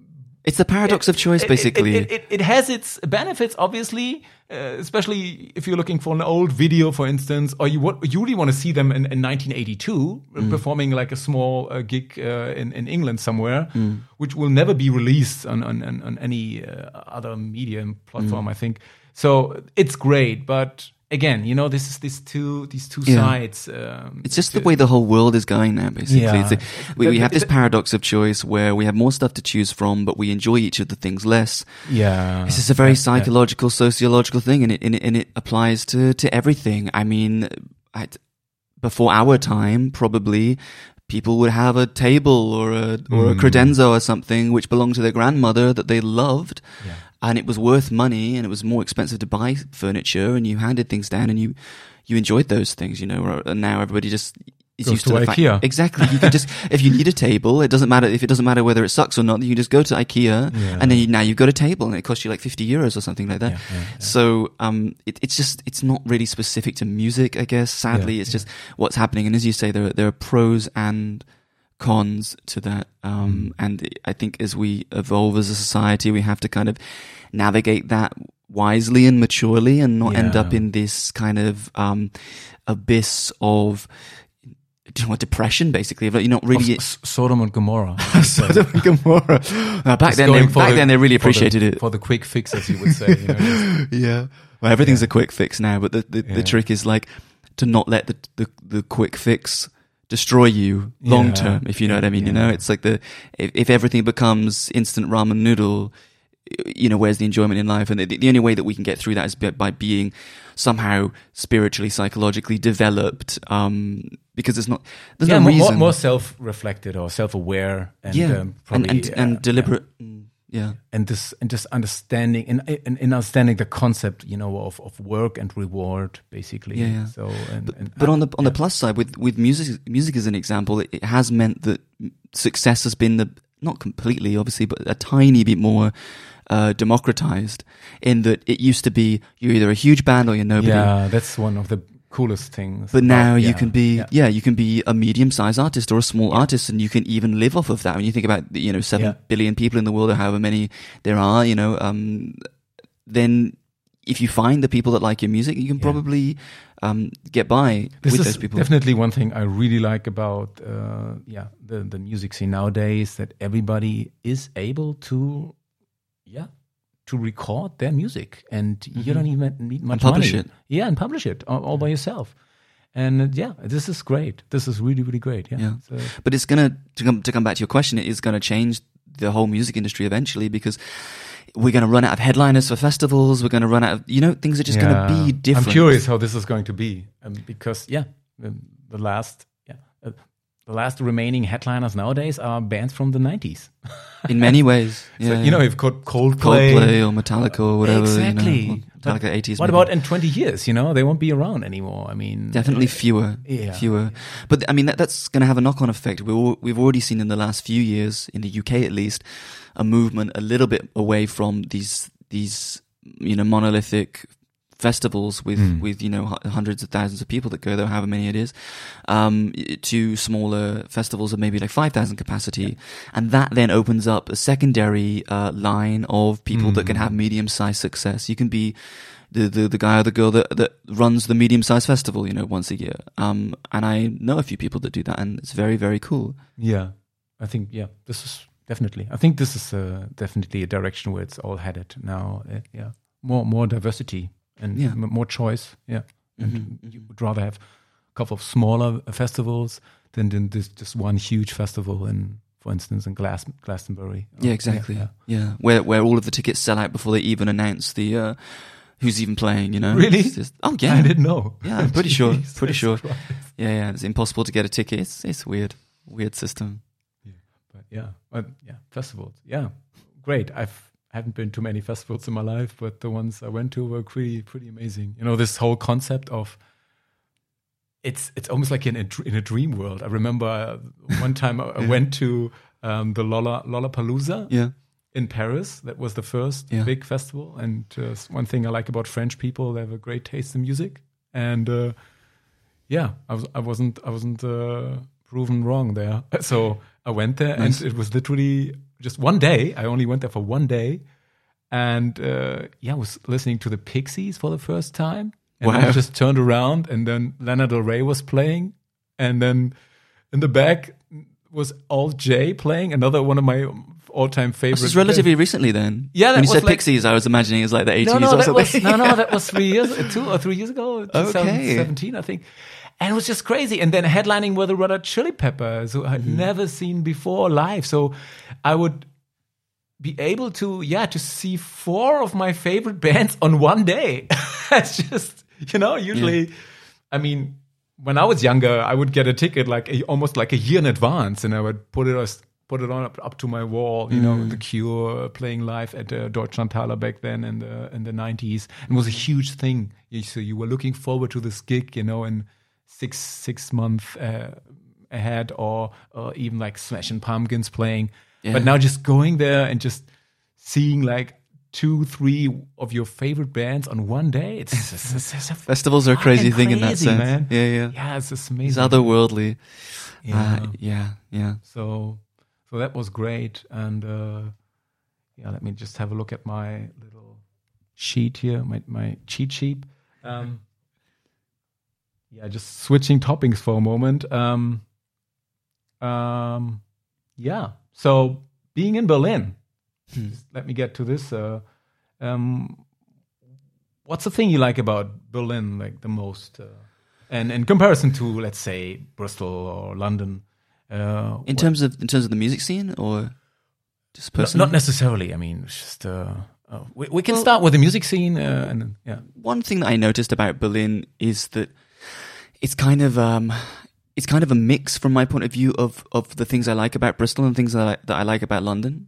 It's the paradox of choice, it- it- basically. It, it, it has its benefits, obviously, uh, especially if you're looking for an old video, for instance, or you, want, you really want to see them in, in 1982 uh, Mm. performing like a small uh, gig uh, in, in England somewhere, Mm. which will never be released on, on, on, on any uh, other medium platform, Mm. I think. So it's great, but again, you know, this is these two these two Yeah. sides. Um, It's just the way the whole world is going now, basically. Yeah. It's a- we, we have this paradox of choice where we have more stuff to choose from, but we enjoy each of the things less. yeah, This is a very Yeah, psychological, sociological thing, and it, and it, and it applies to, to everything. I mean, I, before our time, probably people would have a table or a or a Mm. credenza or something which belonged to their grandmother that they loved, Yeah. And it was worth money, and it was more expensive to buy furniture, and you handed things down, and you you enjoyed those things, you know. And now everybody just is Goes used to fact- IKEA. exactly. You can just if you need a table, it doesn't matter if it doesn't matter whether it sucks or not. You just go to IKEA, Yeah. and then you, now you've got a table, and it costs you like fifty euros or something like that. Yeah, yeah. So um, it, it's just it's not really specific to music, I guess. Sadly, it's just what's happening, and as you say, there there are pros and cons to that. Mm. Um, and I think as we evolve as a society, we have to kind of navigate that wisely and maturely, and not end up in this kind of um, abyss of. You know depression basically? You're not really S- Sodom and Gomorrah. Sodom and Gomorrah. Now, back Just then, they, back the- then they really for the- appreciated it. for the quick fix, as you would say. You know, yeah. Well, everything's a quick fix now, but the, the, Yeah. the trick is like to not let the, the, the quick fix destroy you long Yeah. term, if you know what I mean. You know, it's like the, if, if everything becomes instant ramen noodle, you know, where's the enjoyment in life? And the, the only way that we can get through that is by, by being somehow spiritually, psychologically developed, um, because there's not, there's yeah, no more, reason. more, more self-reflected or self-aware, and yeah. um, and, probably, and, and uh, deliberate. mm, Yeah. and this and just understanding and in, in understanding the concept, you know, of, of work and reward, basically. Yeah, yeah. So, and, But, and but on the on the plus side, with with music music as an example, it, it has meant that success has been the not completely, obviously, but a tiny bit more uh, democratized. In that it used to be you're either a huge band or you're nobody. yeah, that's one of the coolest things. But now you yeah, can be, yeah. yeah. you can be a medium-sized artist or a small artist, and you can even live off of that. When you think about, you know, seven Yeah. billion people in the world, or however many there are, you know, um, then if you find the people that like your music, you can Yeah. probably um, get by This with is those people. definitely one thing I really like about uh, yeah the the music scene nowadays that everybody is able to yeah to record their music and you don't even need much Mm-hmm. publish money. it. Yeah, and publish it all, all by yourself. And uh, yeah, this is great. This is really really great. Yeah. Yeah. So, But it's gonna to come to come back to your question. It is gonna change the whole music industry eventually because we're gonna run out of headliners for festivals. We're gonna run out of you know things are just yeah. gonna be different. I'm curious how this is going to be um, because yeah, the, the last the last remaining headliners nowadays are bands from the 90s. in many ways. So, Yeah, you know, yeah. you've got Coldplay. Coldplay or Metallica or whatever. Exactly. You know, But Metallica eighties. What about in 20 years? You know, they won't be around anymore. I mean, Definitely fewer, yeah. fewer. But I mean, that, that's going to have a knock-on effect. We all, we've already seen in the last few years, in the UK at least, a movement a little bit away from these these you know monolithic festivals with Mm. with you know hundreds of thousands of people that go there, however many it is, um, to smaller festivals of maybe like five thousand capacity, and that then opens up a secondary uh, line of people that can Mm. have medium-sized success. You can be the, the, the guy or the girl that, that runs the medium sized festival, you know, once a year. Um, and I know a few people that do that and it's very, very cool. Yeah, I think yeah, this is definitely. I think this is uh, definitely a direction where it's all headed now. Uh, yeah, more more diversity and Yeah. m- more choice. Yeah, and Mhm, you would rather have a couple of smaller festivals than than this just one huge festival in, for instance, in Glas- Glastonbury. Yeah, exactly. yeah. Yeah. Where, where all of the tickets sell out before they even announce the, uh, who's even playing, you know? Really? Just- oh, yeah. I didn't know. Yeah, I'm pretty sure. Pretty sure. Christ. Yeah, yeah. It's impossible to get a ticket. It's, it's weird. Weird system. Yeah. But yeah, but yeah, festivals. Yeah, great. I've haven't been to many festivals in my life, but the ones I went to were pretty pretty amazing. You know, this whole concept of it's it's almost like in a in a dream world. I remember uh, one time I I went to um, the Lolla Lollapalooza Yeah. in Paris. That was the first Yeah. big festival. And uh, one thing I like about French people, they have a great taste in music. And uh, yeah, I was I wasn't I wasn't uh, proven wrong there. So I went there, Nice. and it was literally just one day. I only went there for one day, and uh, yeah, I was listening to the Pixies for the first time. And I just turned around, and then Lana Del Rey was playing, and then in the back was Alt J playing, another one of my all-time favorites. This is relatively recently then. Yeah, that When you was said like- Pixies, I was imagining it's like the 80s no, no, or that something. was no, no, that was three years, two or three years ago, Okay. 2017, I think. And it was just crazy. And then headlining were the Red Hot Chili Peppers, who I'd Mm-hmm. never seen before live. So I would be able to, yeah, to see four of my favorite bands on one day. it's just, you know, usually, I mean, when I was younger, I would get a ticket like a, almost like a year in advance, and I would put it as put it on up, up to my wall. You know, The Cure playing live at uh, Deutschlandhalle back then in the in the nineties, and it was a huge thing. So you were looking forward to this gig, you know, in six six months uh, ahead, or or even like Smashing Pumpkins playing. Yeah. But now just going there and just seeing like two, three of your favorite bands on one day, it's, it's, it's, it's Festivals are a crazy thing in that sense. man. Yeah, yeah. Yeah, it's just amazing. It's otherworldly. yeah. Uh, yeah, yeah. so, so that was great. And uh, yeah, let me just have a look at my little sheet here, my my cheat sheet. Um, yeah, just switching toppings for a moment. Um, um, yeah. So being in Berlin, Hmm. let me get to this. Uh, um, what's the thing you like about Berlin, like the most, uh, and in comparison to, let's say, Bristol or London? Uh, In what- terms of in terms of the music scene or just no, personally? not necessarily. I mean, it's just uh, uh, we, we can Well- start with the music scene, uh, and yeah, one thing that I noticed about Berlin is that it's kind of um, it's kind of a mix from my point of view of of the things I like about Bristol and things that I, that I like about London.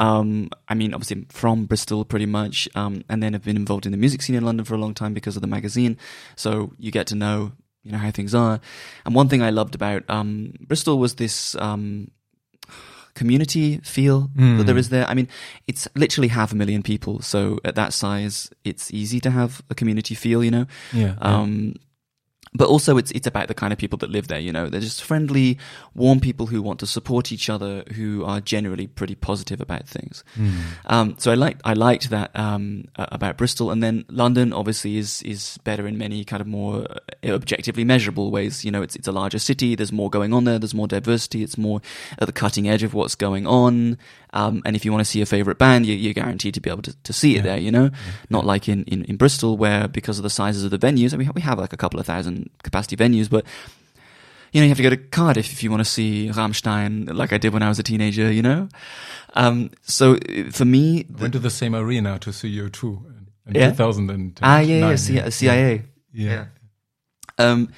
Um, I mean, obviously I'm from Bristol pretty much, um, and then I've been involved in the music scene in London for a long time because of the magazine. So you get to know, you know, how things are. And one thing I loved about um, Bristol was this um, community feel that there is there. I mean, it's literally half a million people, so at that size, it's easy to have a community feel, you know. yeah, Um, but also it's it's about the kind of people that live there. You know, they're just friendly, warm people who want to support each other, who are generally pretty positive about things. Um, so I liked I liked that um, about Bristol, and then London obviously is is better in many kind of more uh, objectively measurable ways. You know, it's it's a larger city. There's more going on there. There's more diversity. It's more at the cutting edge of what's going on. Um, and if you want to see a favorite band, you, you're guaranteed to be able to, to see it there. You know, not like in, in in Bristol where because of the sizes of the venues, I mean, we have like a couple of thousand capacity venues, but you know, you have to go to Cardiff if you want to see Rammstein, like I did when I was a teenager, you know? Um, so uh, for me, I went to the same arena to see you too in Yeah? 2000. ah, yeah, yeah, C- CIA. yeah. Um,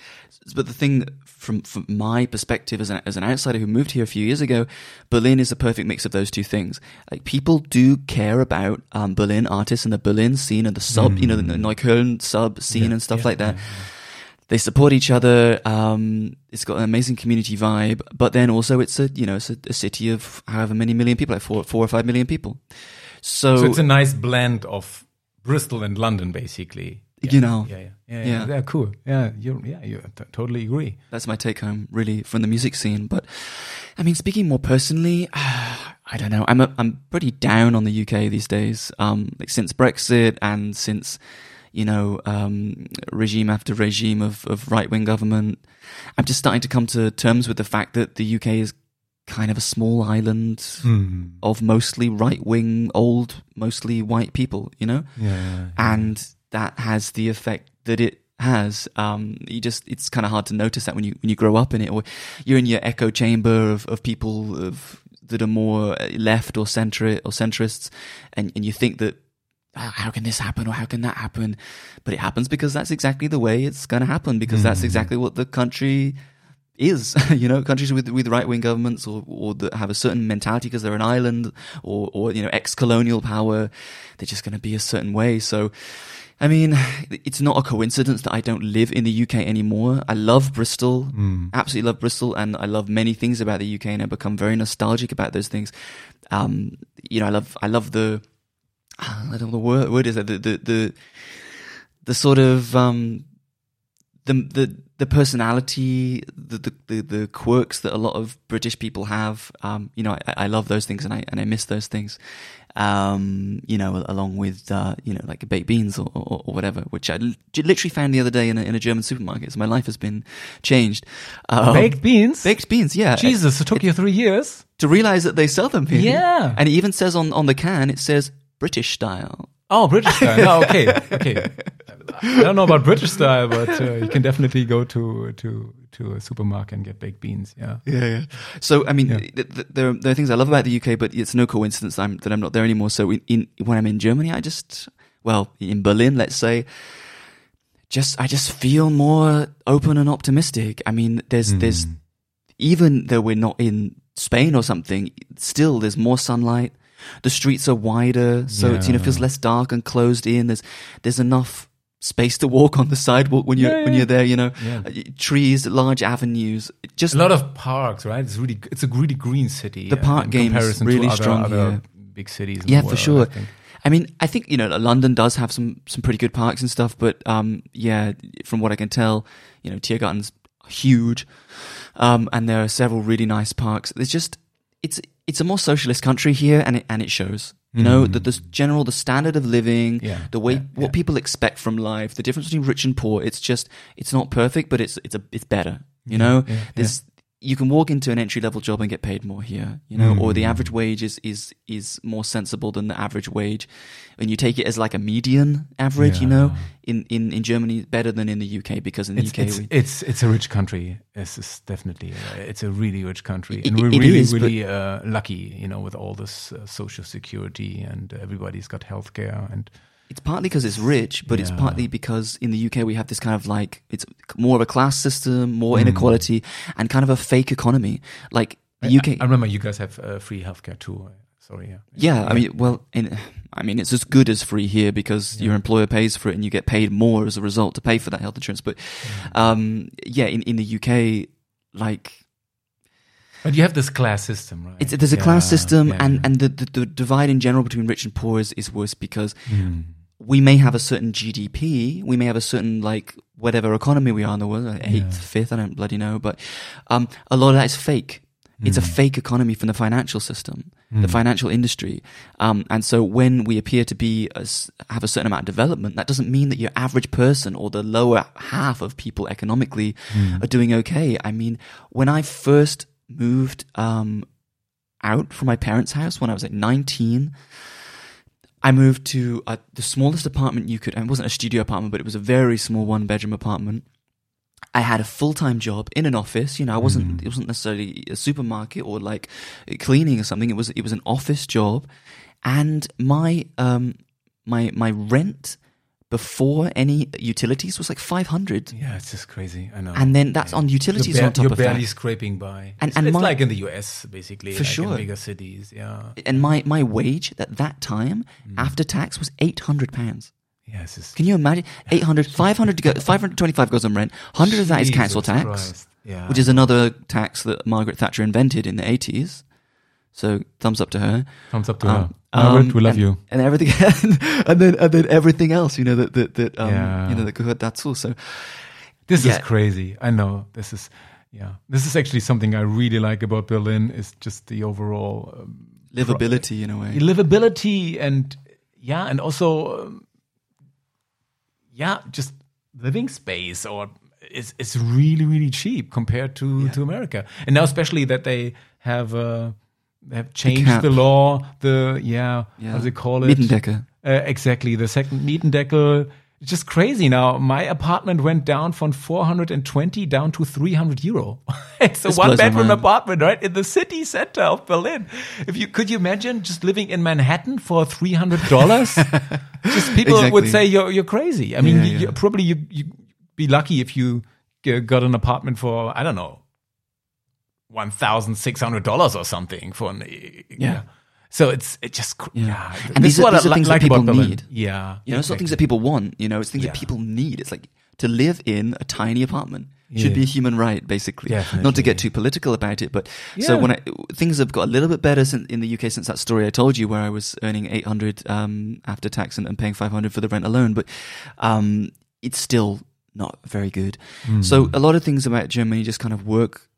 but the thing from from my perspective as an as an outsider who moved here a few years ago, Berlin is a perfect mix of those two things. Like people do care about um, Berlin artists and the Berlin scene and the sub, you know, the Neukölln sub scene Yeah, and stuff yeah, like that. yeah, They support each other. Um, it's got an amazing community vibe, but then also it's a you know it's a, a city of however many million people, like four four or five million people. So, So it's a nice blend of Bristol and London, basically. You know. yeah, yeah, yeah, Yeah. yeah, yeah, cool. Yeah, you, yeah, you t- totally agree. that's my take home really from the music scene but i mean speaking more personally i don't know i'm a, i'm pretty down on the uk these days um like since brexit and since you know um regime after regime of of right-wing government i'm just starting to come to terms with the fact that the uk is kind of a small island Hmm. of mostly right-wing old mostly white people you know Yeah, yeah, and that has the effect that it has. Um, you just it's kind of hard to notice that when you when you grow up in it, or you're in your echo chamber of of people of that are more left or centre or centrists, and and you think that. "Ah, How can this happen or how can that happen? But it happens because that's exactly the way it's going to happen because that's exactly what the country is. you know, countries with with right wing governments or or that have a certain mentality because they're an island or or you know ex colonial power, they're just going to be a certain way. So, I mean, it's not a coincidence that I don't live in the UK anymore. I love Bristol, absolutely love Bristol, and I love many things about the UK, and I become very nostalgic about those things. Um, you know, I love I love the I don't know the word word is that the the the, the sort of um the the the personality, the, the, the, the quirks that a lot of British people have. Um, you know, I, I love those things and I, and I miss those things. Um, you know, along with, uh, you know, like baked beans or, or, or whatever, which I l- literally found the other day in a, in a German supermarket. So my life has been changed. Um, Baked beans? Baked beans, yeah. Jesus, it took you three years. To realize that they sell them here. Yeah. And it even says on, on the can, it says British style. Oh, British style. No, okay, okay. I don't know about British style, but uh, you can definitely go to to to a supermarket and get baked beans. Yeah. Yeah, yeah. So I mean, Yeah. th- th- there, are, there are things I love about the UK, but it's no coincidence that I'm, that I'm not there anymore. So in, in when I'm in Germany, I just well in Berlin, let's say, just I just feel more open and optimistic. I mean, there's there's even though we're not in Spain or something, still there's more sunlight. The streets are wider, so it's you know Yeah. feels less dark and closed in. There's there's enough space to walk on the sidewalk when you're Yeah, when you're there. You know, Yeah. Uh, trees, large avenues. Just a lot of parks, right? It's really it's a really green city. The park game is really other, strong other here. big cities. in Yeah, the for sure. I. I mean, I think you know London does have some some pretty good parks and stuff, but um, yeah, from what I can tell, you know, Tiergarten's huge, um, and there are several really nice parks. There's just it's it's a more socialist country here, and it and it shows. You know, the, the general the standard of living, Mm. Yeah, the way yeah, what yeah. people expect from life, the difference between rich and poor. It's just it's not perfect, but it's it's a it's better. You know, there's you can walk into an entry level job and get paid more here, you know, or the Mm. average wage is, is, is more sensible than the average wage. And you take it as like a median average, you know, in, in, in Germany, better than in the UK because in the It's, UK, it's, we, it's it's a rich country. It's, definitely uh, it's a really rich country, It- and we're really is, really uh, lucky, you know, with all this uh, social security and everybody's got healthcare and it's partly because it's rich, but it's partly because in the UK we have this kind of like, it's more of a class system, Hmm. more inequality and kind of a fake economy. Like the I- UK. I, remember you guys have uh, free healthcare too. Sorry, yeah. Yeah, I mean, well, in, I mean, it's as good as free here because your employer pays for it and you get paid more as a result to pay for that health insurance. But, um, yeah, in, in the UK, like, But you have this class system, right? it's, there's a class system yeah. and, and the, the, the divide in general between rich and poor is, is worse because Hmm. We may have a certain GDP, we may have a certain, like, whatever economy we are in the world, uh, eighth, Yeah. fifth, I don't bloody know, but, um, a lot of that is fake. It's a Hmm. fake economy from the financial system, the financial industry. Um, and so when we appear to be a have a certain amount of development, that doesn't mean that your average person or the lower half of people economically Hmm. are doing okay. I mean, when I first moved um, out from my parents' house when I was like 19, I moved to uh, the smallest apartment you could. and It wasn't a studio apartment, but it was a very small one bedroom apartment. I had a full time job in an office. You know, I wasn't. It wasn't necessarily a supermarket or like cleaning or something. It was. It was an office job, and my um my my rent before any utilities was like five hundred, Yeah, it's just crazy. I know. and then that's on utilities bar- on top you're barely scraping by. And- it's and it's my- like in the US, basically, For like sure. in bigger cities. Yeah, And my my wage at that time mm. after tax was eight hundred pounds. yeah. Can you imagine? 800, 500 to go, 525 goes on rent. 100 of that is council tax, Christ. Yeah, which is another tax that Margaret Thatcher invented in the 80s. So thumbs up to her. thumbs up to Um, her. Margaret, um, we love and, you. And everything, and then and then everything else, you know that that that um, Yeah. you know that gehört dazu. So This yeah. is crazy. I know. This is yeah. This is actually something I really like about Berlin. Is just the overall um, livability in a way. livability and yeah, and also um, yeah, just living space or is is really really cheap compared to to America. And now especially that they have uh, have changed cap. the, law. The yeah, Yeah. how do they call it? Mietendeckel. Uh, exactly. The second Mietendeckel. It's just crazy now. My apartment went down from 420 down to 300 euro. it's a This one bedroom apartment, right? In the city center of Berlin. If you could you imagine just living in Manhattan for $300? just people would say you're, you're crazy. I mean, Yeah, you, you, yeah. probably you, you be lucky if you got an apartment for, I don't know, $1,600 or something for an, Yeah. So it's it just Yeah. yeah. And This these is are- what these are li- things that like people need. Yeah, You know, it's not things that people want. You know, it's things Yeah. that people need. It's like to live in a tiny apartment should Yeah. be a human right, basically. Not to get too political about it, but so when I, things have got a little bit better since, in the UK since that story I told you, where I was earning eight hundred um, after tax and, and paying five hundred for the rent alone, but um, it's still not very good. Hmm. So a lot of things about Germany just kind of work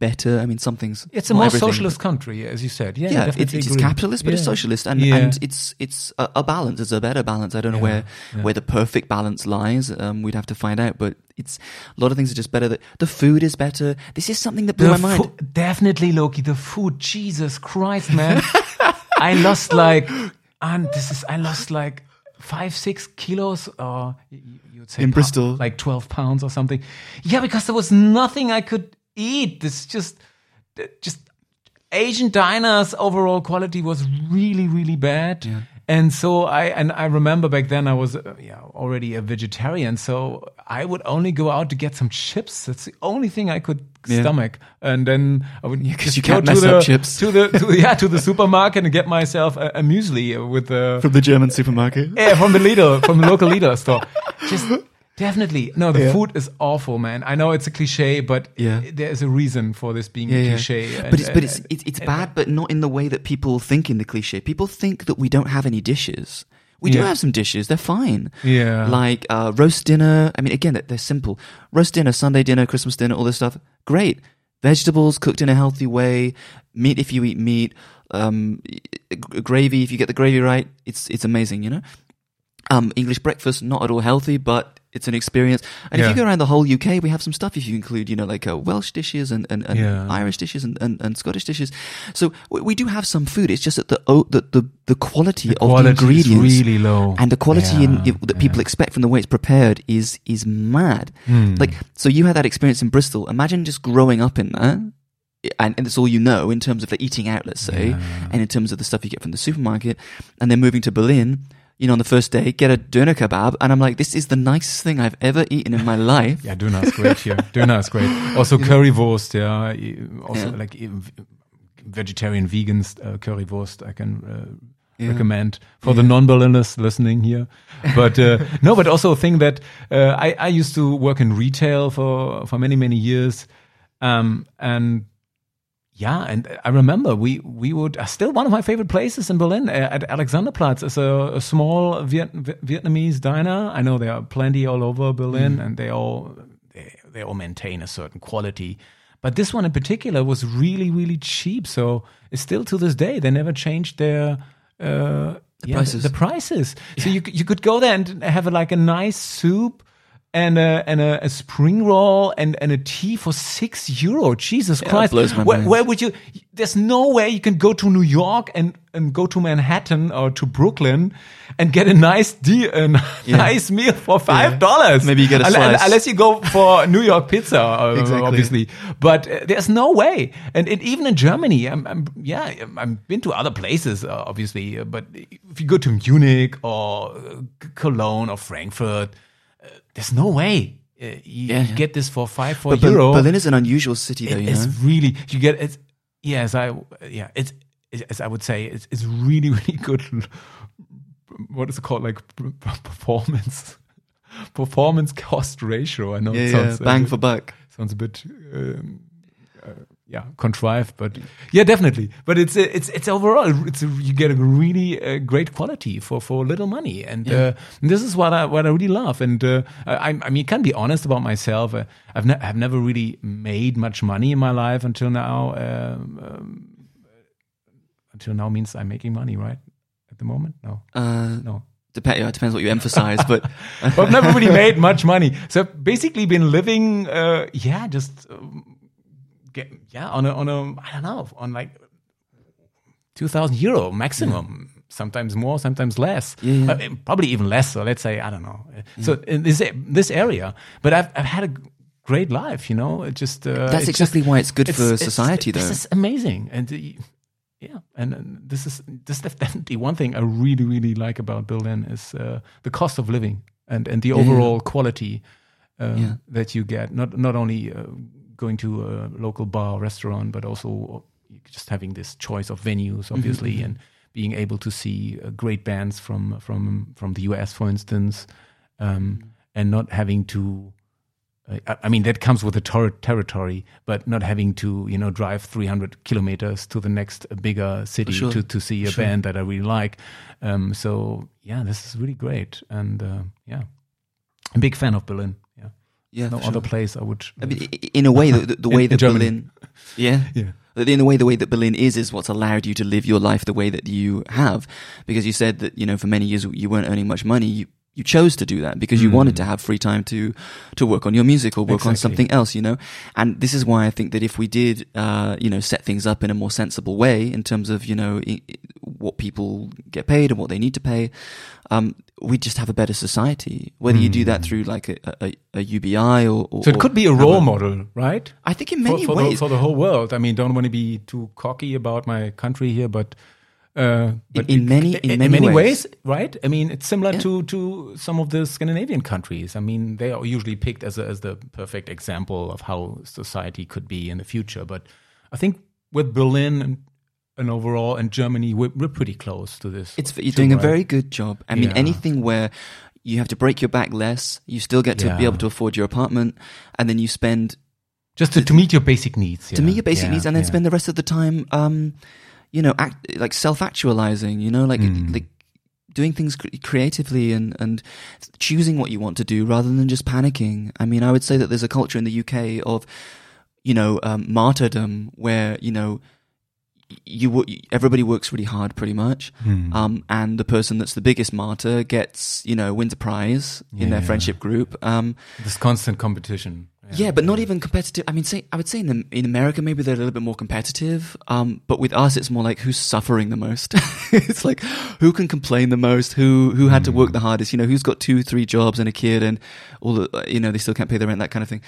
better. I mean, some things. It's a more everything. socialist country, as you said. Yeah, Yeah, definitely it's, capitalist, but it's socialist, and, Yeah. and it's it's a, a balance. It's a better balance. I don't know Yeah, where yeah. where the perfect balance lies. Um, we'd have to find out, but it's a lot of things are just better. That the food is better. This is something that blew The my mind. fo- definitely, Loki. The food, Jesus Christ, man! I lost like, and this is I lost like five, six kilos, or you would say In Bristol. like twelve pounds or something. Yeah, because there was nothing I could eat. This just, just Asian diners overall quality was really, really bad. And so I and I remember back then I was uh, yeah already a vegetarian, so I would only go out to get some chips. That's the only thing I could Yeah. stomach. And then I would because you go can't to mess the, up chips. to the to, yeah to the supermarket and get myself a, a muesli with the From the German supermarket. yeah from the Lidl from the local Lidl store. Just definitely no, the Yeah. food is awful, man. I know it's a cliche, but Yeah. there is a reason for this being Yeah, a cliche. and- but it's but it's it's, it's bad, but not in the way that people think in the cliche. People think that we don't have any dishes. We do have some dishes. They're fine. Yeah. Like uh, roast dinner. I mean, again, they're, they're simple. Roast dinner, Sunday dinner, Christmas dinner, all this stuff. Great. Vegetables cooked in a healthy way. Meat if you eat meat. Um, gravy if you get the gravy right. It's it's amazing. You know. Um, English breakfast not at all healthy, but it's an experience. And if you go around the whole UK, we have some stuff. If you include, you know, like uh, Welsh dishes and and, and Yeah. Irish dishes and, and, and Scottish dishes. So we, we do have some food. It's just that the oh, the, the the quality the of quality the ingredients is really low, and the quality in, Yeah, it, that people yeah. expect from the way it's prepared is is mad. Hmm. Like so, you had that experience in Bristol. Imagine just growing up in that. And, and it's all you know in terms of the eating out, let's say, Yeah. and in terms of the stuff you get from the supermarket, and then moving to Berlin, you know, on the first day, get a doner kebab, and I'm like, this is the nicest thing I've ever eaten in my life. Yeah, Döner is great here. Döner is great. Also currywurst, yeah. Also Yeah. like vegetarian vegans uh, currywurst I can uh, Yeah. recommend for the non-Berliners listening here. But uh, no, but also a thing that uh, I, I used to work in retail for for many many years, um, and yeah, and I remember we we would uh, still one of my favorite places in Berlin uh, at Alexanderplatz is a, a small Viet, Vietnamese diner. I know there are plenty all over Berlin, and they all they, they all maintain a certain quality. But this one in particular was really really cheap. So it's still to this day they never changed their. Uh, the prices. The, prices. So you you could go there and have a, like a nice soup and a and a, a spring roll and and a tea for six euro. Jesus Christ! blows my where, where would you? There's no way you can go to New York and and go to Manhattan or to Brooklyn and get a nice deal, a nice meal for five dollars. Maybe you get a slice. unless you go for New York pizza, uh, Exactly. obviously. But uh, there's no way. And it, even in Germany, I'm, I'm yeah, I've been to other places, uh, obviously. But if you go to Munich or uh, Cologne or Frankfurt, there's no way uh, you, Yeah, you yeah. get this for five four But euro. Berlin is an unusual city, though. It- You it's know? really you get it's yes I yeah it's as I would say it's it's really really good. What is it called like p- p- performance performance cost ratio? I know Yeah, it yeah, sounds bang uh, for buck. sounds a bit um, uh, yeah contrived, but yeah, definitely. But it's it's it's overall it's a, you get a really uh, great quality for for little money, and uh, this is what I what I really love. And uh, I I mean, can be honest about myself. Uh, I've ne- I've never really made much money in my life until now. Um, um, until now means I'm making money, right? At the moment, no, Uh, no. dep- yeah, it depends what you emphasize, but I've never really made much money. So I've basically been living, uh, yeah, just um, get, yeah, on a, on a, I don't know, on like 2000 euro maximum. Sometimes more, sometimes less. Yeah, yeah. Uh, probably even less. So let's say, I don't know. So in this, this area, but I've, I've had a great life, you know, it just, uh, that's it's just- exactly why it's good it's- for it's- society, though. This is amazing, and uh, yeah, and, and this is this is definitely one thing I really really like about Berlin is uh, the cost of living and and the yeah. overall quality um, Yeah. that you get. Not not only uh, going to a local bar or restaurant, but also just having this choice of venues, obviously, Mm-hmm. and being able to see uh, great bands from from from the US, for instance, um, Mm-hmm. and not having to. Uh, I- I mean, that comes with the ter- territory, but not having to, you know, drive 300 kilometers to the next bigger city Sure. to, to see a Sure. band that I really like. Um, so, yeah, this is really great. And uh, yeah, I'm a big fan of Berlin. Yeah, no other sure. place I would. I mean, in a way, the, the In- way in that Germany. Berlin, yeah, yeah, in a way, the way that Berlin is is what's allowed you to live your life the way that you have, because you said that you know for many years you weren't earning much money. You you chose to do that because you Mm. wanted to have free time to to work on your music or work on something else, you know. And this is why I think that if we did, uh, you know, set things up in a more sensible way in terms of you know i- what people get paid and what they need to pay, um, we just have a better society. Whether you do that Mm. through like a, a, a UBI or, or So it could be a role model, right? I think in For, many for, ways. the, for the whole world. I mean, don't want to be too cocky about my country here, but. Uh, but in it- many- in many ways. right? I mean, it's similar Yeah. to to some of the Scandinavian countries. I mean, they are usually picked as a, as the perfect example of how society could be in the future. But I think with Berlin and, and overall and Germany, we're, we're pretty close to this. It's you're too, doing a very good job. I mean, Yeah. anything where you have to break your back less, you still get to be able to afford your apartment, and then you spend just to, to meet your basic needs. to meet your basic Yeah, needs, and then yeah. spend the rest of the time, um, you know, act like self actualizing. You know, like Mm. like doing things cre- creatively and and choosing what you want to do rather than just panicking. I mean, I would say that there's a culture in the UK of you know um, martyrdom where you know. You, everybody works really hard, pretty much. Hmm. Um, and the person that's the biggest martyr gets, you know, wins a prize in their friendship group. Um, this constant competition. Yeah, but not even competitive. I mean, say I would say in in America maybe they're a little bit more competitive. Um, but with us, it's more like who's suffering the most. it's like who can complain the most, who who had to work the hardest. You know, who's got two, three jobs and a kid, and all the you know they still can't pay their rent, that kind of thing.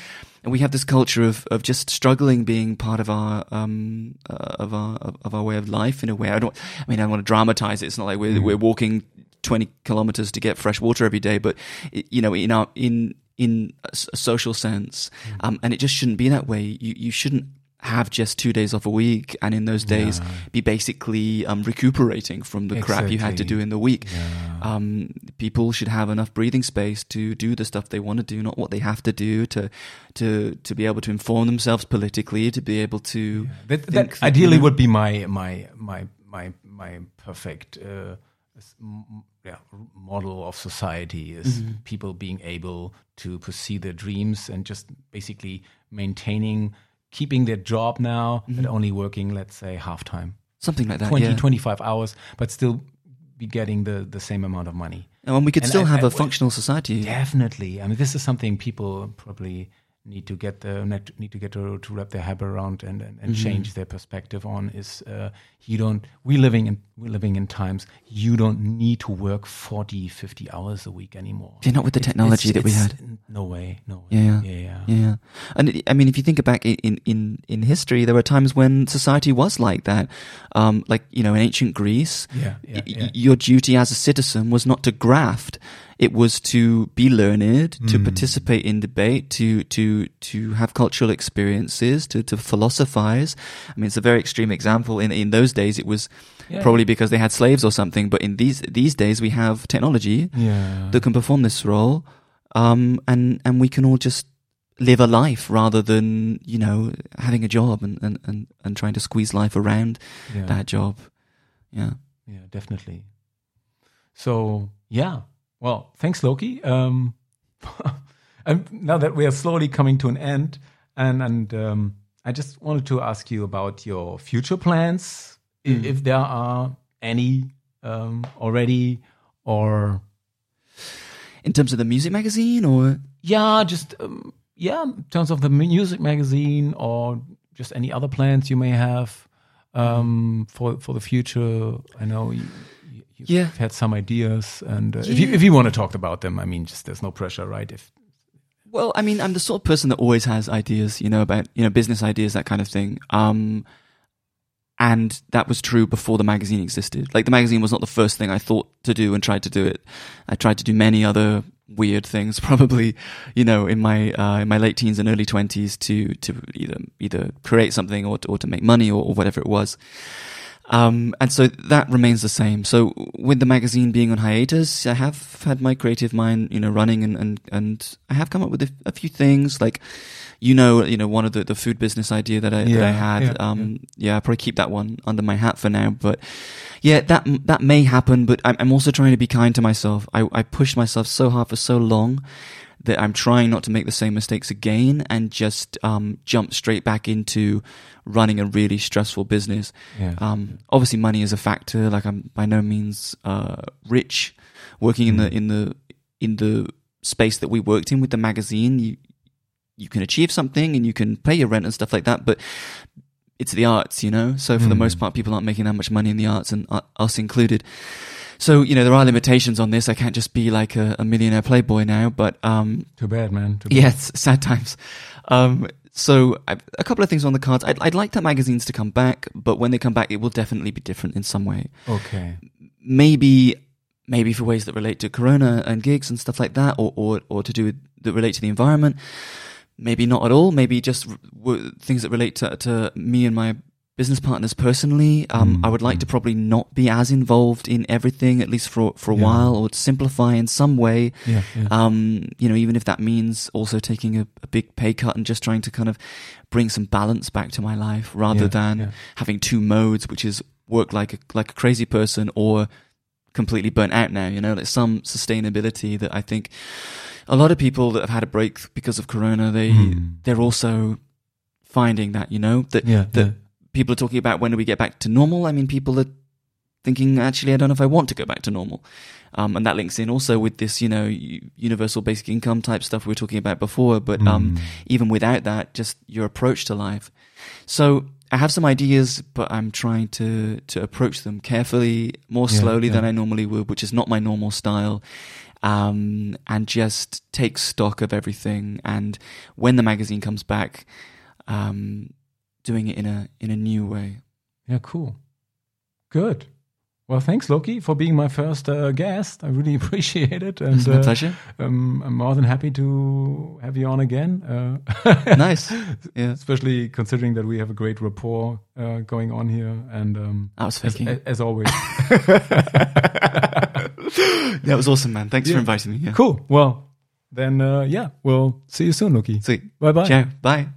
And we have this culture of of just struggling being part of our um uh, of our of, of our way of life in a way. I don't. I mean, I don't want to dramatize it. It's not like we're Mm. we're walking. 20 kilometers to get fresh water every day but you know in our in in a s- a social sense Mm. um, and it just shouldn't be that way you you shouldn't have just two days off a week and in those days Yeah. be basically um, recuperating from the crap you had to do in the week Yeah. um, people should have enough breathing space to do the stuff they want to do, not what they have to do to to to be able to inform themselves politically, to be able to That, think that that, ideally would be my my my my my perfect uh, s- m- m- yeah, model of society is Mm-hmm. people being able to pursue their dreams and just basically maintaining keeping their job now Mm-hmm. but only working let's say half time something like that. 20 yeah. 25 hours but still be getting the the same amount of money And we could And still I- have I- a functional society. Definitely. I mean, this is something people probably need to get the need need to get to, to wrap their head around and and, and Mm-hmm. change their perspective on is uh, you don't we living in we're living in times you don't need to work 40 50 hours a week anymore Yeah, not with the technology it's- that we had. no way no way. Yeah. yeah yeah, Yeah, and it, I mean, if you think back in, in in in history, there were times when society was like that. Um, like you know, in ancient Greece, Yeah, yeah, y- yeah. your duty as a citizen was not to graft; it was to be learned, to Mm. participate in debate, to to to have cultural experiences, to to philosophize. I mean, it's a very extreme example. In in those days, it was Yeah. probably because they had slaves or something. But in these these days, we have technology yeah that can perform this role, um, and and we can all just live a life rather than you know having a job and and and, and trying to squeeze life around yeah. that job. Yeah. Yeah, definitely. So yeah, well, thanks, Loki. Um, and now that we are slowly coming to an end, and and um, I just wanted to ask you about your future plans, Mm. if there are any um, already, or In terms of the music magazine, or yeah, just um, yeah, in terms of the music magazine, or just any other plans you may have um, for for the future. I know you, you, you've Yeah. had some ideas, and uh, if you if you want to talk about them, I mean, just there's no pressure, right? If well, I mean, I'm the sort of person that always has ideas, you know, about you know business ideas, that kind of thing. Um, and that was true before the magazine existed. Like the magazine was not the first thing I thought to do and tried to do it. I tried to do many other weird things, probably, you know, in my uh, in my late teens and early twenties to to either either create something or to, or to make money or, or whatever it was. Um, and so that remains the same. So with the magazine being on hiatus, I have had my creative mind, you know, running and, and, and I have come up with a, a few things like, you know, you know, one of the, the food business idea that I, that Yeah, I had. yeah, um, yeah. I probably keep that one under my hat for now, but yeah, that, that may happen, but I'm, I'm also trying to be kind to myself. I, I pushed myself so hard for so long that I'm trying not to make the same mistakes again and just um, jump straight back into running a really stressful business. Yeah. Um, obviously, money is a factor. Like I'm by no means uh, rich. Working in the Mm. in the in the space that we worked in with the magazine, you you can achieve something and you can pay your rent and stuff like that, but it's the arts, you know. So for the Mm. most part, people aren't making that much money in the arts, and uh, us included. So you know there are limitations on this. I can't just be like a, a millionaire playboy now, but um, Too bad, man. Too bad. Yes, sad times. Um, so I, a couple of things on the cards. I'd, I'd like the magazines to come back, but when they come back, it will definitely be different in some way. Okay. Maybe, maybe for ways that relate to Corona and gigs and stuff like that, or or, or to do with, that relate to the environment. Maybe not at all. Maybe just r- w- things that relate to, to me and my business partners personally. Um, Mm, I would like mm. to probably not be as involved in everything, at least for for a Yeah. while, or to simplify in some way. Yeah. yeah. Um, you know, even if that means also taking a, a big pay cut and just trying to kind of bring some balance back to my life rather than having two modes, which is work like a, like a crazy person or completely burnt out now, you know, like some sustainability that I think a lot of people that have had a break because of Corona, they, Hmm. they're also finding that, you know, that, yeah. that yeah. People are talking about when do we get back to normal. I mean, people are thinking, actually, I don't know if I want to go back to normal. Um, and that links in also with this, you know, universal basic income type stuff we were talking about before. But um, Mm. even without that, just your approach to life. So I have some ideas, but I'm trying to to approach them carefully, more Yeah, slowly than. I normally would, which is not my normal style. Um, and just take stock of everything. And when the magazine comes back, um, doing it in a in a new way. Yeah, cool. Good. Well, thanks, Loki, for being my first uh, guest. I really appreciate it, and It's my uh, pleasure. um, I'm more than happy to have you on again. Uh, Nice. Yeah. especially considering that we have a great rapport uh, going on here, and um, I was as, as always. that was awesome, man. Thanks Yeah. for inviting me. Yeah. cool. Well, then, uh, yeah, we'll see you soon, Loki. See. Bye bye. Ciao. Bye.